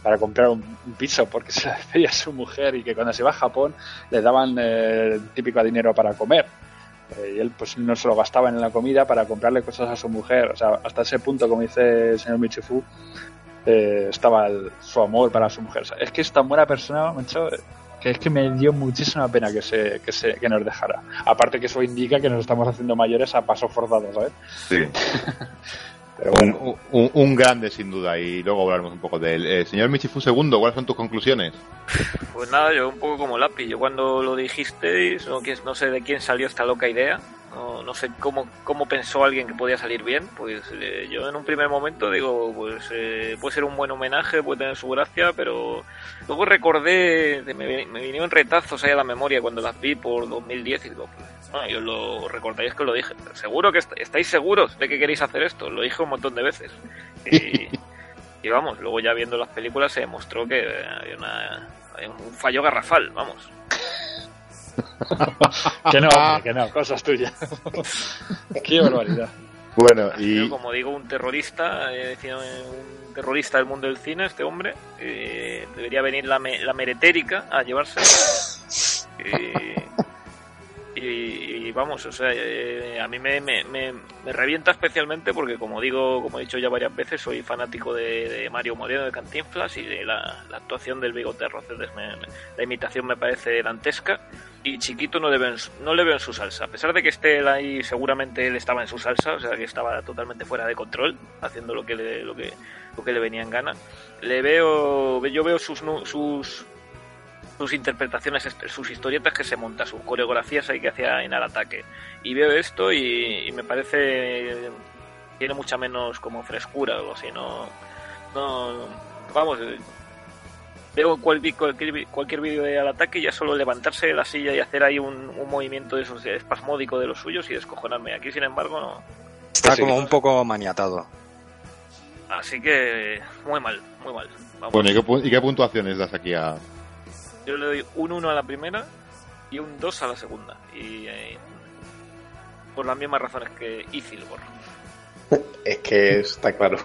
para comprar un, un piso porque <laughs> se le pedía a su mujer y que cuando se iba a Japón le daban eh, el típico dinero para comer. Eh, y él pues no se lo gastaba en la comida para comprarle cosas a su mujer. O sea, hasta ese punto, como dice el señor Michifu, eh, estaba el- su amor para su mujer. O sea, es que es tan buena persona, macho, que es que me dio muchísima pena que se, que se que nos dejara. Aparte que eso indica que nos estamos haciendo mayores a paso forzado, ¿sabes? Sí. <laughs> Pero un, bueno, un- un grande, sin duda, y luego hablaremos un poco de él. Eh, señor Michifu segundo, ¿cuáles son tus conclusiones? Pues nada, yo un poco como lápiz. Yo cuando lo dijiste, no sé de quién salió esta loca idea. No, no sé cómo, cómo pensó alguien que podía salir bien. Pues eh, yo en un primer momento digo, pues eh, puede ser un buen homenaje, puede tener su gracia, pero luego recordé, me, me vinieron retazos ahí a la memoria cuando las vi por 2010 y digo, pues, bueno, yo lo recordáis que lo dije. ¿Seguro que est- estáis seguros de que queréis hacer esto? Lo dije un montón de veces. <laughs> Y, y vamos, luego ya viendo las películas se demostró que hay, una, hay un fallo garrafal, vamos. <laughs> que no, hombre, que no, cosas tuyas. <laughs> Qué barbaridad. Bueno, Ha y sido, como digo, un terrorista, eh, un terrorista del mundo del cine, este hombre. eh, debería venir la, me- la meretérica a llevarse. <laughs> Eh, Y, y vamos, o sea, eh, a mí me, me, me, me revienta especialmente porque, como digo, como he dicho ya varias veces, soy fanático de, de Mario Moreno de Cantinflas y de la, la actuación del bigote Rocedes. La imitación me parece dantesca y Chiquito no le, veo en, su- no le veo en su salsa. A pesar de que esté él ahí, seguramente él estaba en su salsa, o sea, que estaba totalmente fuera de control, haciendo lo que le, lo que, lo que le venía en gana. Le veo, yo veo sus, sus, sus interpretaciones, sus historietas que se monta, sus coreografías ahí que hacía en el ataque. Y veo esto y, y me parece tiene mucha menos como frescura o algo así, no, no vamos, veo cualquier, cualquier, cualquier vídeo de al ataque y ya solo levantarse de la silla y hacer ahí un, un movimiento de esos espasmódico de los suyos y descojonarme. Aquí, sin embargo, no. Está Sí. como un poco maniatado. Así que muy mal, muy mal. Vamos. Bueno, ¿y qué, y qué puntuaciones das aquí a...? Yo le doy un 1 a la primera y un 2 a la segunda. Y eh, por las mismas razones que Isilgor. <laughs> Es que está claro.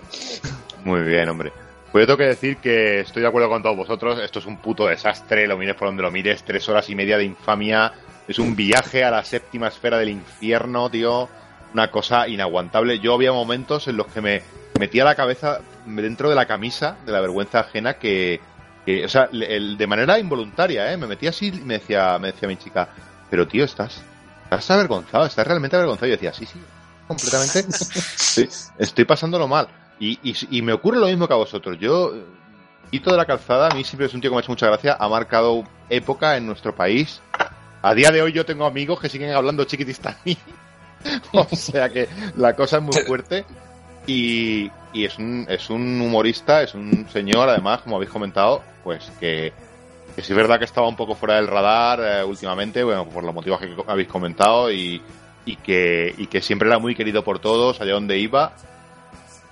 Muy bien, hombre. Pues yo tengo que decir que estoy de acuerdo con todos vosotros. Esto es un puto desastre, lo mires por donde lo mires. Tres horas y media de infamia. Es un viaje a la séptima esfera del infierno, tío. Una cosa inaguantable. Yo había momentos en los que me metía la cabeza dentro de la camisa de la vergüenza ajena que, que- o sea, el- de manera involuntaria, ¿eh? Me metía así y me decía, me decía mi chica, pero tío, estás, estás avergonzado, estás realmente avergonzado. Y yo decía, sí, sí, completamente. <laughs> Sí, estoy pasándolo mal. Y, y, y me ocurre lo mismo que a vosotros. Yo, eh, Hito de la Calzada, a mí siempre es un tío que me ha hecho mucha gracia, ha marcado época en nuestro país. A día de hoy yo tengo amigos que siguen hablando chiquitistaní. <laughs> o sea que la cosa es muy fuerte. Y, es, un, es un humorista, es un señor, además, como habéis comentado, pues que, sí es verdad que estaba un poco fuera del radar eh, últimamente, bueno, por los motivos que habéis comentado, y, y, que, y que siempre era muy querido por todos, allá donde iba.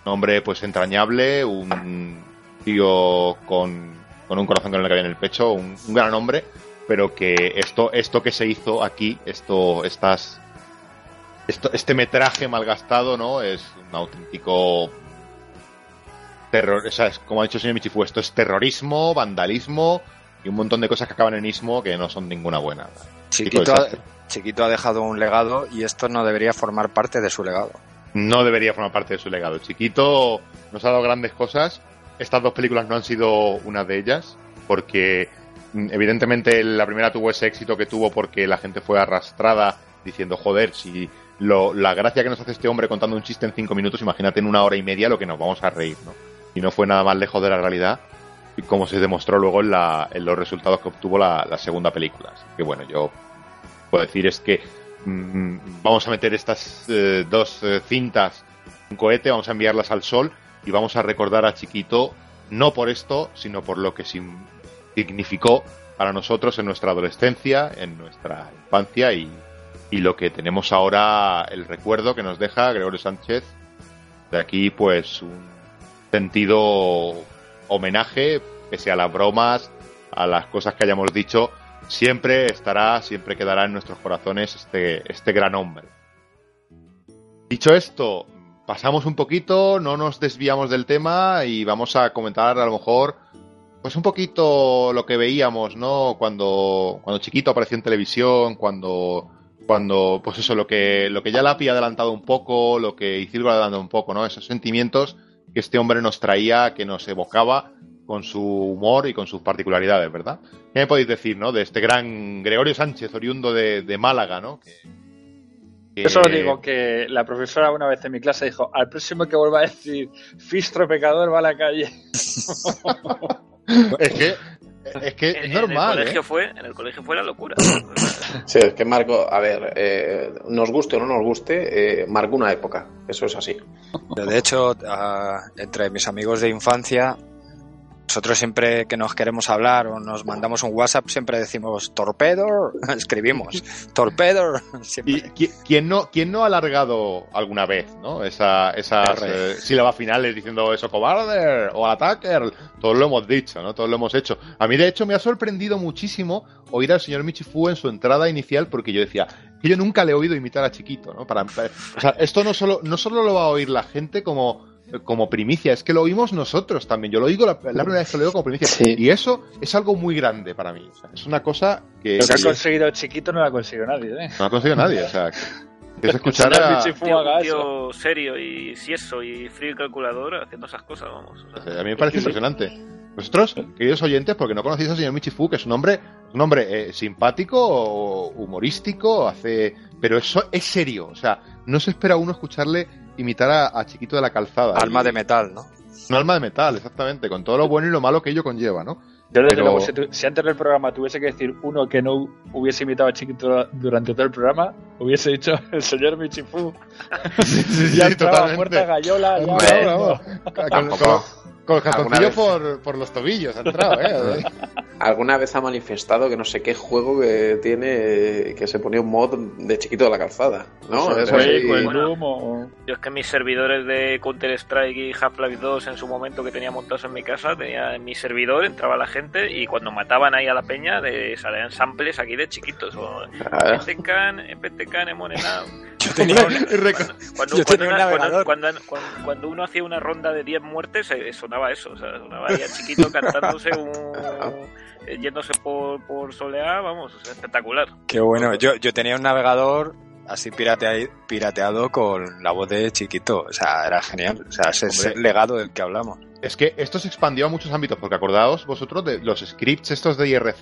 Un hombre pues entrañable, un tío con, con un corazón que no le cabía en el pecho, un, un gran hombre, pero que esto, esto que se hizo aquí, esto, estas, esto, este metraje malgastado, ¿no? Es un auténtico terror, o sea, es, como ha dicho el señor Michifu, esto es terrorismo, vandalismo y un montón de cosas que acaban en ismo que no son ninguna buena. Chiquito ha. Chiquito ha dejado un legado y esto no debería formar parte de su legado. no debería formar parte de su legado. Chiquito nos ha dado grandes cosas. Estas dos películas no han sido una de ellas, porque mm, evidentemente la primera tuvo ese éxito que tuvo porque la gente fue arrastrada diciendo, joder, si lo, la gracia que nos hace este hombre contando un chiste en cinco minutos, imagínate en una hora y media lo que nos vamos a reír, ¿no? Y no fue nada más lejos de la realidad, como se demostró luego en, la, en los resultados que obtuvo la, segunda película. Así que bueno, yo puedo decir es que mm, vamos a meter estas eh, dos eh, cintas en un cohete, vamos a enviarlas al sol y vamos a recordar a Chiquito no por esto, sino por lo que significó para nosotros en nuestra adolescencia, en nuestra infancia y, y lo que tenemos ahora, el recuerdo que nos deja Gregorio Sánchez. De aquí, pues, un sentido homenaje, pese a las bromas, a las cosas que hayamos dicho, siempre estará, siempre quedará en nuestros corazones este, este gran hombre. Dicho esto, pasamos un poquito, no nos desviamos del tema y vamos a comentar a lo mejor pues un poquito lo que veíamos, ¿no? Cuando, cuando Chiquito apareció en televisión, cuando, cuando, pues eso, lo que, lo que ya Lapi ha adelantado un poco, lo que Isilgo ha adelantado un poco, ¿no? Esos sentimientos que este hombre nos traía, que nos evocaba con su humor y con sus particularidades, ¿verdad? ¿Qué me podéis decir, no? De este gran Gregorio Sánchez, oriundo de, de Málaga, ¿no? Que- que- Yo solo digo que la profesora una vez en mi clase dijo, al próximo que vuelva a decir Fistro pecador va a la calle. <laughs> Es que, es que es normal, en el colegio ¿eh? fue, en el colegio fue la locura. <laughs> Sí, es que Marco, a ver, eh, nos guste o no nos guste, eh, marcó una época. Eso es así. De hecho, entre mis amigos de infancia, nosotros siempre que nos queremos hablar o nos mandamos un WhatsApp, siempre decimos torpedo, <laughs> escribimos torpedo. <laughs> ¿Y Siempre. qui- quién no, quién no ha alargado alguna vez, ¿no? Esa, esas eh, sílabas finales diciendo eso, cobarde o attacker. Todos lo hemos dicho, ¿no? Todos lo hemos hecho. A mí, de hecho, me ha sorprendido muchísimo oír al señor Michifu en su entrada inicial porque yo decía que yo nunca le he oído imitar a Chiquito, ¿no? Para, para- o sea, esto no solo, no solo lo va a oír la gente como como primicia, es que lo oímos nosotros también. Yo lo digo la, la primera vez que lo digo como primicia. Sí. Y eso es algo muy grande para mí. O sea, es una cosa que, Lo que ha conseguido chiquito no lo ha conseguido nadie, ¿eh? no ha conseguido nadie. O sea, que, es escuchar a, un eso. tío serio y sieso y frío y calculador haciendo esas cosas, vamos. o sea. a mí me parece impresionante. Vosotros, queridos oyentes, porque no conocéis al señor Michifu, que es un hombre, un hombre eh, simpático, humorístico, hace, pero eso es serio. O sea, no se espera uno escucharle imitar a, a Chiquito de la Calzada. Alma Y- de metal, ¿no? Un alma de metal, exactamente, con todo lo bueno y lo malo que ello conlleva, ¿no? Yo desde Pero- luego, si, tu- si antes del programa tuviese que decir uno que no hubiese imitado a Chiquito durante todo el programa, hubiese dicho <laughs> el señor Michifu. <laughs> sí, ya sí, totalmente. puerta gallola, ya, Hombre. Con, con, con el por, por los tobillos ha entrado, ¿eh? <laughs> ¿Alguna vez ha manifestado que no sé qué juego que tiene que se ponía un mod de chiquito de la calzada? ¿No? Eso Eso es. sí. O el Bueno. Doom o- Yo es que mis servidores de Counter-Strike y Half-Life 2 en su momento que tenía montados en mi casa, tenía en mi servidor, entraba la gente y cuando mataban ahí a la peña de, salían samples aquí de chiquitos. O, Petecan, Petecan, Emonenao. <laughs> Yo tenía, Cuando, Yo tenía un una- navegador. cuando- cuando- cuando- cuando uno hacía una ronda de 10 muertes, eh, sonaba eso. O sea, sonaba ahí a chiquito cantándose un. Eh, yéndose por, por soleá, vamos, o sea, espectacular. Qué bueno. Yo, yo tenía un navegador así piratea- pirateado con la voz de chiquito. O sea, era genial. O sea, ese es el legado del que hablamos. Es que esto se expandió a muchos ámbitos, porque acordaos vosotros de los scripts estos de IRC,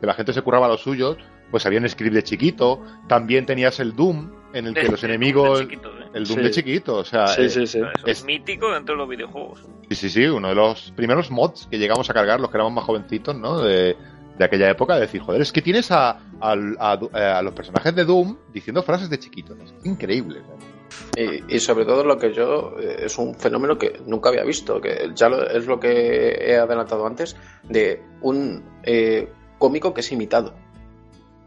que la gente se curraba los suyos, pues había un script de chiquito, también tenías el Doom, en el que De- los de- de enemigos... chiquito, ¿eh? El Doom Sí. de chiquito, o sea... Sí, eh, sí, Es- es mítico dentro de los videojuegos. Sí, sí, sí, uno de los primeros mods que llegamos a cargar, los que éramos más jovencitos, ¿no? De, de aquella época, de decir, joder, es que tienes a, eh, a los personajes de Doom diciendo frases de chiquito. Es increíble. ¿no? Y, y sobre todo lo que yo eh, es un fenómeno que nunca había visto, que ya lo- es lo que he adelantado antes, de un eh, cómico que es imitado.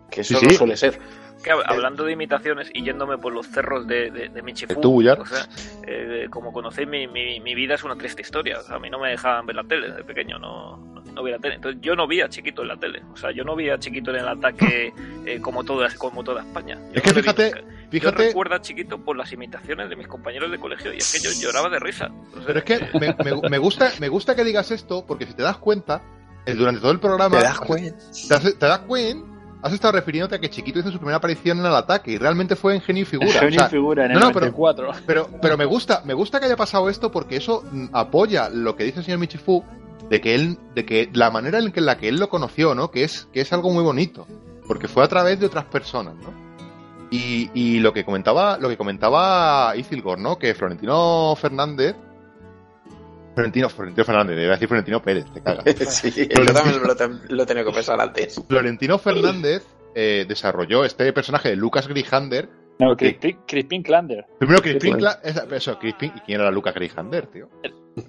Que eso Sí, no suele ser. Que hab- hablando de imitaciones y yéndome por los cerros de, de, de o sea, eh, como conocéis, mi, mi, mi vida es una triste historia. O sea, a mí no me dejaban ver la tele de pequeño, no, no, no veía la tele. Entonces yo no vi a Chiquito en la tele. O sea, yo no vi a Chiquito en el ataque <laughs> eh, como, toda, como toda España. Yo Es que no vi fíjate, nunca. Yo fíjate, recuerdo a Chiquito por las imitaciones de mis compañeros de colegio y es que yo lloraba de risa. O sea, pero es que me, me- me gusta, me gusta que digas esto, porque si te das cuenta, eh, durante todo el programa... ¿Te das cuenta? te das cuenta, has estado refiriéndote a que Chiquito hizo su primera aparición en el ataque y realmente fue en genio y figura. Genio O sea, figura en el no, no, pero- 94. Pero, pero me gusta, me gusta que haya pasado esto porque eso mm, apoya lo que dice el señor Michifu de que él, de que la manera en que- en la que él lo conoció, ¿no? Que es, que es algo muy bonito. Porque fue a través de otras personas, ¿no? Y, y lo que comentaba, lo que comentaba Isilgor, ¿no? Que Florentino Fernández. Florentino, Florentino Fernández, a decir Florentino Pérez, te cagas. <laughs> sí, yo también lo, te- lo he tenido que pensar antes. Florentino Fernández eh, desarrolló este personaje de Lucas Grijander. No, Crispin, Crispin Klander. Primero Crispin, esa- eso, Crispin, ¿y quién era Lucas Grijander, tío?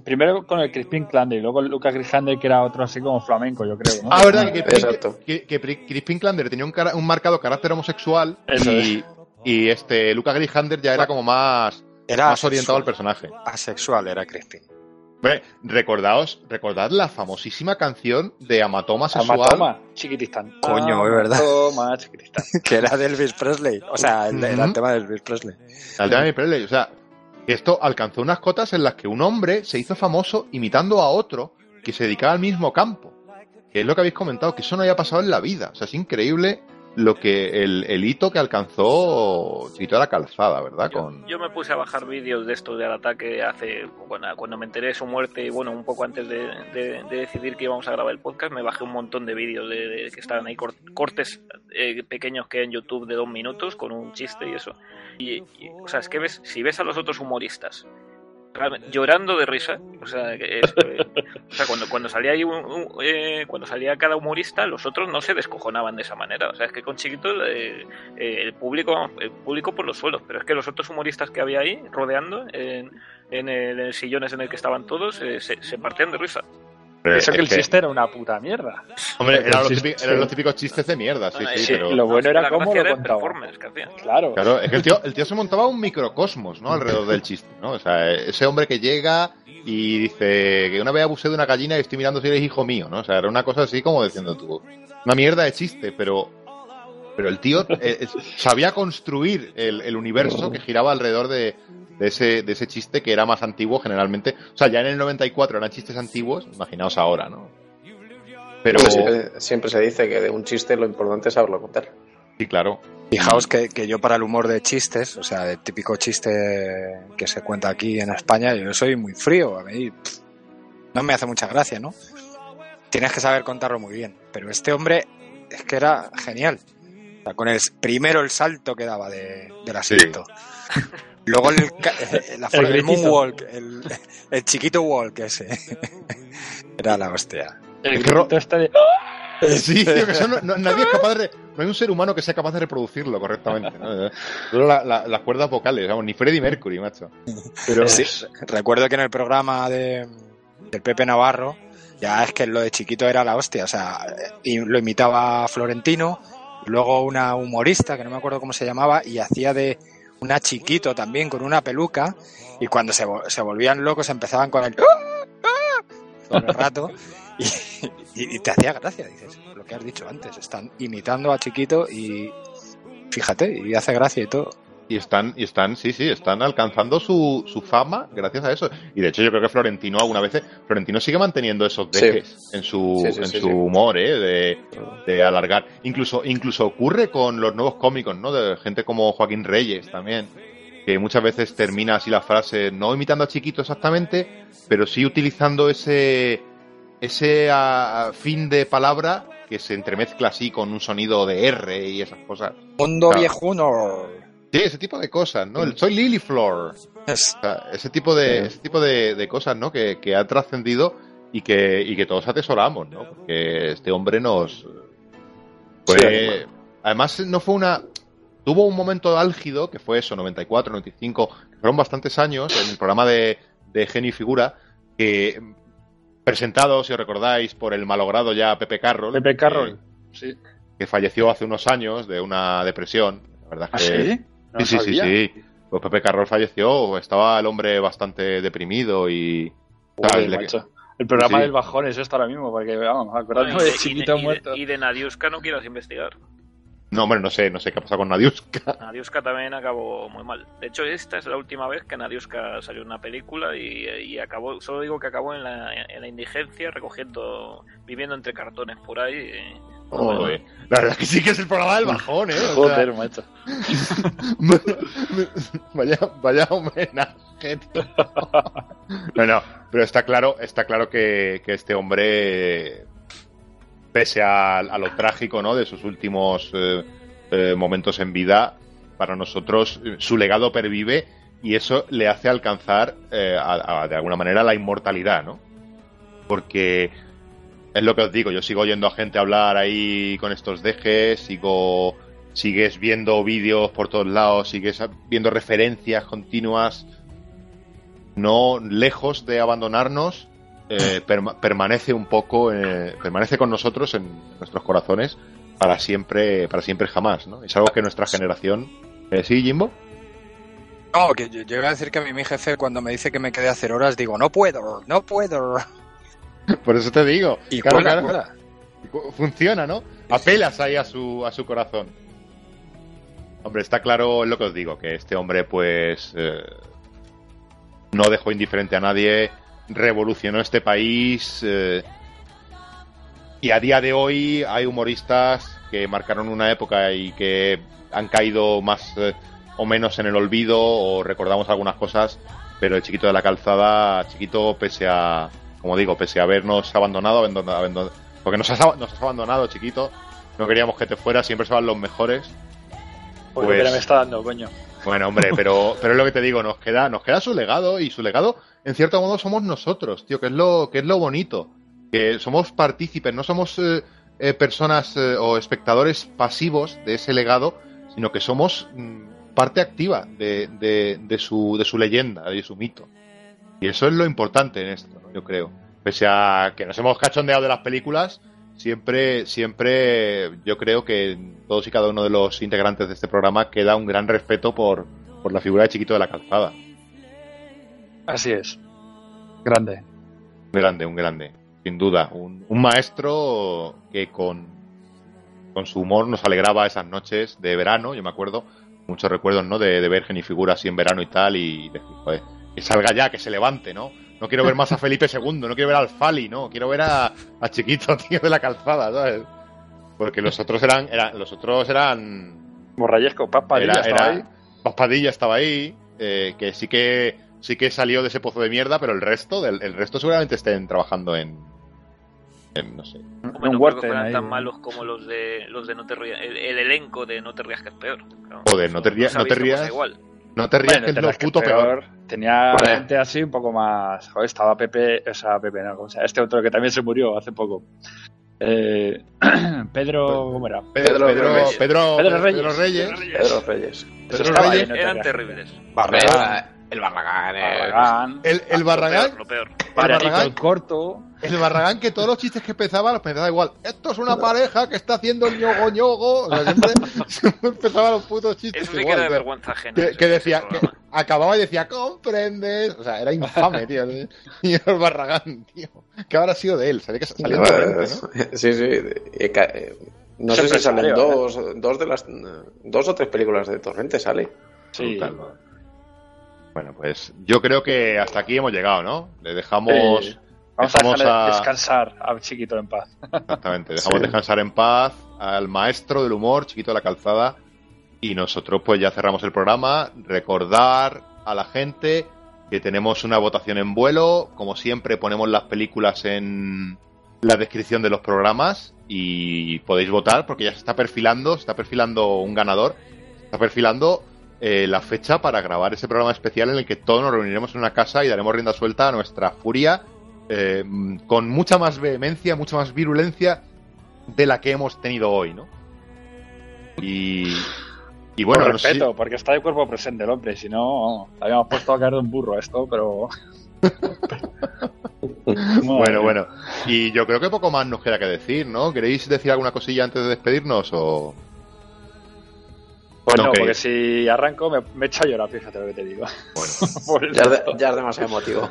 Primero con el Crispin Klander y luego Lucas Grijander, que era otro así como flamenco, yo creo. ¿no? Ah, verdad, que, que, Crispin Klander tenía un, cara- un marcado carácter homosexual Eso y, y este Lucas Grijander ya era como más, Era más orientado al personaje. Asexual era Crispin. Hombre, recordaos, recordad la famosísima canción de Amatoma Sexual. Amatoma, chiquitistán. Coño, es verdad. Amatoma, chiquitistán. <laughs> Que era de Elvis Presley. O sea, el, era el tema de Elvis Presley. El tema de Presley, O sea, esto alcanzó unas cotas en las que un hombre se hizo famoso imitando a otro que se dedicaba al mismo campo. Que es lo que habéis comentado, que eso no haya pasado en la vida. O sea, es increíble lo que el, el hito que alcanzó Chiquito de la Calzada, ¿verdad? Yo, Con... yo me puse a bajar vídeos de esto del ataque hace cuando, cuando me enteré de su muerte y bueno un poco antes de, de- de decidir que íbamos a grabar el podcast me bajé un montón de vídeos de, de- que estaban ahí cor- cortes eh, pequeños que hay en YouTube de dos minutos con un chiste y eso y, y, o sea es que ves si ves a los otros humoristas llorando de risa o sea, es- sea cuando cuando salía ahí eh, cuando salía cada humorista los otros no se descojonaban de esa manera. O sea es que con chiquito eh, eh, el público el público por los suelos pero es que los otros humoristas que había ahí rodeando en, en el, en el sillones en el que estaban todos eh, se, se partían de risa Eso que el que- chiste era una puta mierda. Hombre, eran los, típicos, sí. eran los típicos chistes de mierda, sí, sí, Sí, pero... lo bueno era cómo lo contaba. Claro. Claro, es que el tío, el tío se montaba un microcosmos, ¿no? Alrededor del chiste, ¿no? O sea, ese hombre que llega y dice que una vez abusé de una gallina y estoy mirando si eres hijo mío, ¿no? O sea, era una cosa así como diciendo tú, una mierda de chiste, pero Pero el tío eh, eh, sabía construir el, el universo que giraba alrededor de, de ese, de ese chiste que era más antiguo generalmente. O sea, ya en el 94 eran chistes antiguos, imaginaos ahora, ¿no? Pero Hombre, siempre, siempre se dice que de un chiste lo importante es saberlo contar. sí, claro. Fijaos que, que yo para el humor de chistes, o sea, el típico chiste que se cuenta aquí en España, yo soy muy frío. A mí pff, no me hace mucha gracia, ¿no? Tienes que saber contarlo muy bien. Pero este hombre es que era genial. O sea, con el primero el salto que daba de, del asiento. <laughs> Luego el, eh, la forma del gritito. moonwalk, el, el chiquito walk ese. <laughs> Era la hostia. El grito este de... Sí, tío, que eso no- no- nadie es capaz de. re- No hay un ser humano que sea capaz de reproducirlo correctamente. ¿no? Solo la- la- las cuerdas vocales, vamos, ni Freddie Mercury, macho. Pero Sí, recuerdo que en el programa de, del Pepe Navarro, ya es que lo de chiquito era la hostia, o sea, y lo imitaba Florentino, luego una humorista que no me acuerdo cómo se llamaba, y hacía de una chiquito también con una peluca, y cuando se, se volvían locos empezaban con el todo el rato, y- y te hacía gracia, dices, lo que has dicho antes, están imitando a chiquito y fíjate, y hace gracia y todo. Y están, y están, sí, sí, están alcanzando su, su fama gracias a eso. Y de hecho yo creo que Florentino alguna vez, Florentino sigue manteniendo esos Sí. dejes en su, Sí, sí, en sí, su sí. humor, ¿eh? De, de alargar. Incluso, incluso ocurre con los nuevos cómicos, ¿no? De gente como Joaquín Reyes también. Que muchas veces termina así la frase, no imitando a Chiquito exactamente, pero sí utilizando ese, ese ah, fin de palabra que se entremezcla así con un sonido de R y esas cosas. Mundo Claro. viejuno. Sí, ese tipo de cosas, ¿no? El soy Lily Flor. Es- O sea, ese tipo de, ese tipo de, de cosas, ¿no? Que, que ha trascendido y que, y que todos atesoramos, ¿no? Porque este hombre nos. Fue, Sí, además, no fue una. Tuvo un momento álgido, que fue eso, 94, 95, que fueron bastantes años, en el programa de, de Genio y Figura, que presentado, si os recordáis, por el malogrado ya Pepe Carroll. Pepe Carroll. Que, Sí. que falleció hace unos años de una depresión. La verdad ¿Ah, que. sí? No Sí, sí, sí, sí. Pues Pepe Carroll falleció, estaba el hombre bastante deprimido y... macho. El programa Sí. del bajón es esto ahora mismo, porque vamos, acordándome y, de chiquito y de- muerto. y de Nadiuska no quieras investigar. No, hombre, no sé, no sé qué ha pasado con Nadiuska. <laughs> Nadiuska también acabó muy mal. De hecho, esta es la última vez que Nadiuska salió en una película y, y acabó, solo digo que acabó en la, en la indigencia, recogiendo, viviendo entre cartones por ahí. y- Joder. La verdad es que sí que es el programa del bajón, ¿eh? O sea, Joder, macho. <laughs> vaya, vaya homenaje. tío. No, no, pero está claro, está claro que, que este hombre, pese a, a lo trágico, ¿no? De sus últimos eh, eh, momentos en vida, para nosotros eh, su legado pervive y eso le hace alcanzar, eh, a- a- de alguna manera, la inmortalidad, ¿no? Porque es lo que os digo, yo sigo oyendo a gente hablar ahí con estos dejes, sigo sigues viendo vídeos por todos lados, sigues viendo referencias continuas, no lejos de abandonarnos, eh, perma- permanece un poco, eh, permanece con nosotros en nuestros corazones para siempre, para siempre jamás, ¿no? Es algo que nuestra generación, eh, sí, Jimbo, No, que yo, iba a decir que a mí mi jefe cuando me dice que me quede a hacer horas digo, no puedo, no puedo. <laughs> por eso te digo, Y Claro, cuela, claro. cuela. funciona, ¿no? Apelas ahí a su, a su corazón. Hombre, está claro lo que os digo, que este hombre, pues, eh, no dejó indiferente a nadie, revolucionó este país, eh, y a día de hoy hay humoristas que marcaron una época y que han caído más eh, o menos en el olvido, o recordamos algunas cosas, pero el chiquito de la calzada, chiquito, pese a, como digo, pese a habernos abandonado, abandonado- abandonado- porque nos has, nos has abandonado, chiquito, no queríamos que te fueras, siempre se van los mejores. Pues- me está dando, coño. Bueno, hombre, pero, <laughs> pero es lo que te digo, nos queda, nos queda su legado y su legado, en cierto modo, somos nosotros, tío, que es lo, que es lo bonito. Que somos partícipes, no somos eh, eh, personas eh, o espectadores pasivos de ese legado, sino que somos mm, parte activa de, de, de su, de su leyenda, de su mito. Y eso es lo importante en esto, ¿no? yo creo. Pese a que nos hemos cachondeado de las películas, siempre, siempre yo creo que todos y cada uno de los integrantes de este programa queda un gran respeto por, por la figura de Chiquito de la Calzada. Así es. Grande. Un grande, un grande, sin duda. Un, un maestro que con, con su humor nos alegraba esas noches de verano, yo me acuerdo, muchos recuerdos, ¿no? De, de ver Genifigura así en verano y tal, y decir, joder, que salga ya, que se levante, ¿no? No quiero ver más a Felipe II, no quiero ver al Fali, no, quiero ver a, a Chiquito, <laughs> tío, de la calzada, ¿sabes? Porque los otros eran, eran los otros eran Morrayesco, Papadilla era, estaba era- ahí. Paz Padilla estaba ahí, eh, que sí que sí que salió de ese pozo de mierda, pero el resto, del, el resto seguramente estén trabajando en, en no sé. No creo que Huerten fueran ahí. tan malos como los de los de No te rías, el, el elenco de No te rías que es peor. Claro, Joder, no te rías- no te rías. igual. No te rías Bueno, que es lo puto peor. Tenía gente así un poco más. Joder, estaba Pepe, o sea, Pepe, no, ¿cómo se llama? este otro que también se murió hace poco. Eh, <clears throat> Pedro, ¿cómo era? Pedro, Pedro Pedro, Reyes. Pedro, Pedro Reyes. Pedro Reyes. Pedro Reyes. Pedro Reyes. te Eran terribles. Barragán. El Barragán. Barragán, El, el Lo Barragán, peor, lo peor. Marianito Barragán. el corto. El Barragán que todos los chistes que empezaba los empezaba igual. Esto es una pareja que está haciendo el ñogo ñogo. O sea, siempre, <laughs> siempre empezaba los putos chistes Eso sí que igual. era de vergüenza ajena. que, que decía, que acababa y decía, comprendes. O sea, era infame, tío. Y el Barragán, tío. ¿Qué habrá sido de él? Sabía que salía de Torrente, ¿no? Sí, sí. eh, eh, No sé si salen salió, dos, dos de las eh, dos o tres películas de Torrente sale. Sí. Bueno, pues yo creo que hasta aquí hemos llegado, ¿no? Le dejamos. Vamos a dejamos a- descansar al chiquito en paz. Exactamente, <laughs> dejamos Sí. descansar en paz al maestro del humor, chiquito de la calzada, y nosotros pues ya cerramos el programa. Recordar a la gente que tenemos una votación en vuelo, como siempre ponemos las películas en la descripción de los programas y podéis votar porque ya se está perfilando, se está perfilando un ganador, se está perfilando eh, la fecha para grabar ese programa especial en el que todos nos reuniremos en una casa y daremos rienda suelta a nuestra furia eh, con mucha más vehemencia, mucha más virulencia de la que hemos tenido hoy, ¿no? Y, y bueno, Con no sé si- respeto, porque está de cuerpo presente el hombre, si no, habíamos puesto a caer de un burro a esto, pero. <laughs> bueno, bueno. Y yo creo que poco más nos queda que decir, ¿no? ¿Queréis decir alguna cosilla antes de despedirnos o...? Pues no, Ok. porque si arranco me, me echo a llorar, fíjate lo que te digo. <laughs> Por eso. Ya es, de- ya es demasiado emotivo.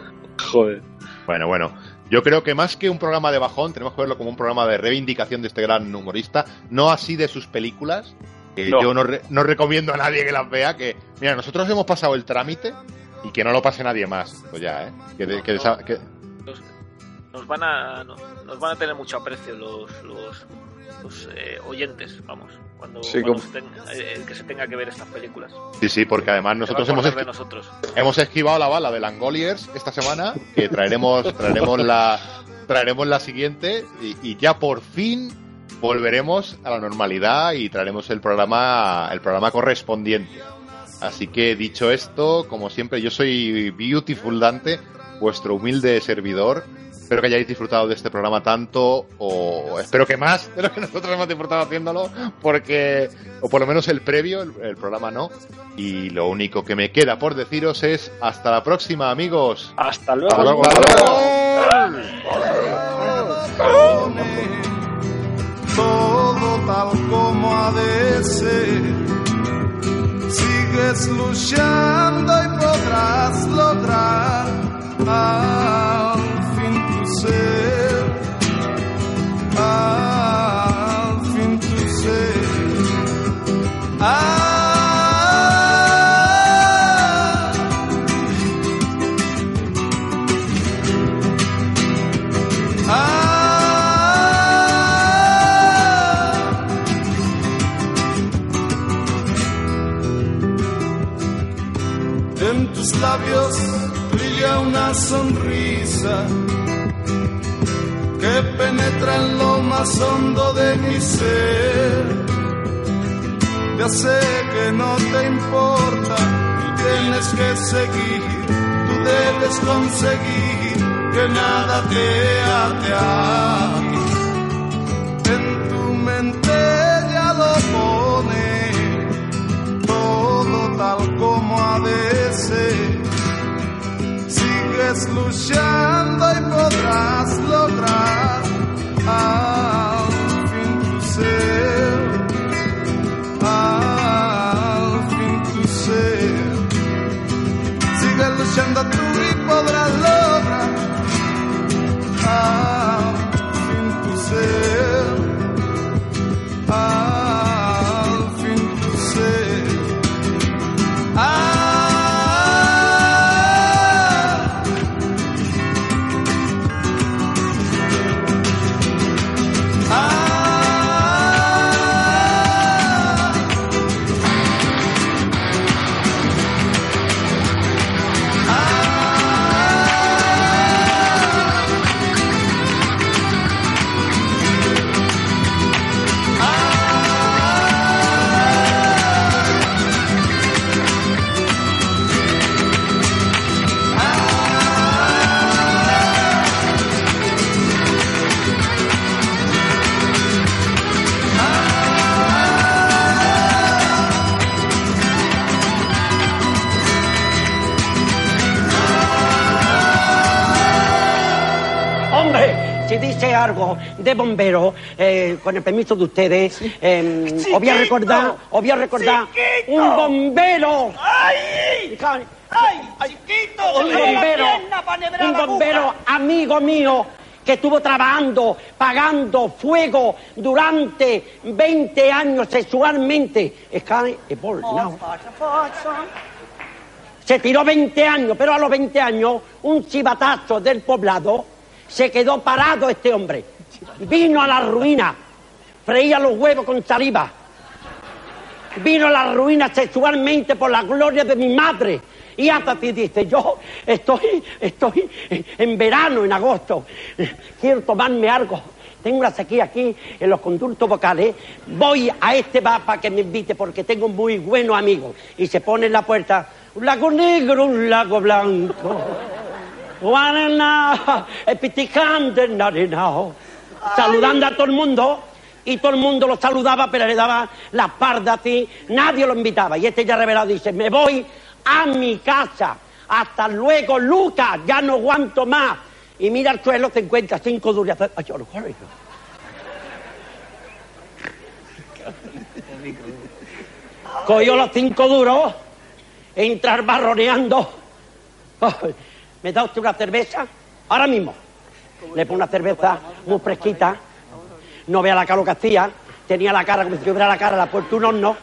Joder. Bueno, bueno. Yo creo que más que un programa de bajón, tenemos que verlo como un programa de reivindicación de este gran humorista, no así de sus películas, que No. yo no, re- no recomiendo a nadie que las vea, que, mira, nosotros hemos pasado el trámite y que no lo pase nadie más. Pues ya, ¿eh? Que, de- que que- Nos, nos van a nos van a tener mucho aprecio los los, los, eh, oyentes, vamos, cuando, Sí, cuando como- se tenga- eh, el que se tenga que ver estas películas. sí, sí, porque además nosotros hemos, esqui- nosotros. hemos esquivado la bala de Langoliers esta semana, que traeremos, <laughs> traeremos la traeremos la siguiente y, y ya por fin volveremos a la normalidad y traeremos el programa el programa correspondiente. Así que dicho esto, como siempre, yo soy Beautiful Dante, vuestro humilde servidor. Espero que hayáis disfrutado de este programa tanto, o espero que más de lo que nosotros hemos disfrutado haciéndolo, porque, o por lo menos el previo, el, el programa no. Y lo único que me queda por deciros es hasta la próxima, amigos. Hasta luego. Hasta luego. todo tal como ha de ser. Sigues luchando y podrás lograr. Ah, ah. Tus labios brilla una sonrisa que penetra en lo más hondo de mi ser. Ya sé que no te importa, tú tienes que seguir, tú debes conseguir que nada te ate a mí. En tu mente ya lo pone todo tal como ha de. Sigues luchando y podrás lograr al fin tu ser, al fin tu ser. Sigue luchando tú y podrás lograr al fin tu ser. al algo de bombero, eh, con el permiso de ustedes, eh, os voy a recordar, os voy a recordar Chiquito. un bombero. ¡Ay! ¡Ay, chiquito! un bombero, un bombero amigo mío que estuvo trabajando, pagando fuego durante 20 años sexualmente. No. Se tiró 20 años, pero a los 20 años un chivatazo del poblado se quedó parado este hombre. Vino a la ruina, freía los huevos con saliva. Vino a la ruina sexualmente por la gloria de mi madre. Y hasta ti dice, yo estoy, estoy en verano, en agosto, quiero tomarme algo. Tengo una sequía aquí en los conductos vocales. Voy a este bar para que me invite porque tengo muy buenos amigos. Y se pone en la puerta, un lago negro, un lago blanco. Guaraná, <laughs> epiticante, narenao. Saludando a todo el mundo. Y todo el mundo lo saludaba, pero le daba la espalda así. Nadie lo invitaba. Y este ya revelado dice, me voy a mi casa. Hasta luego, Lucas, ya no aguanto más. Y mira al suelo, te encuentras cinco duros. y hace, "Ay, yo no corro". Cogió los cinco duros, entrar barroneando. ¿Me da usted una cerveza? Ahora mismo. Le pone una cerveza muy fresquita. No vea la cara lo que hacía. Tenía la cara como si tuviera la cara la puerta un horno.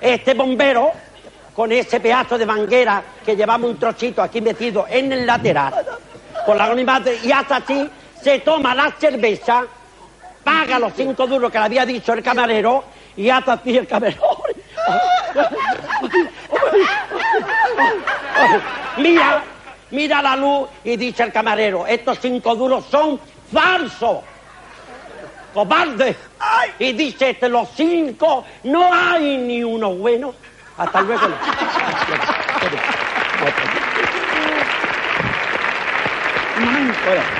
Este bombero, con ese pedazo de manguera que llevamos un trocito aquí metido en el lateral, con la y hasta así, se toma la cerveza, paga los cinco duros que le había dicho el camarero, y hasta así el camarero. <laughs> Mira, mira la luz y dice el camarero, estos cinco duros son falsos. Cobarde. Y dice este, los cinco, no hay ni uno bueno. Hasta luego. <laughs> Momento.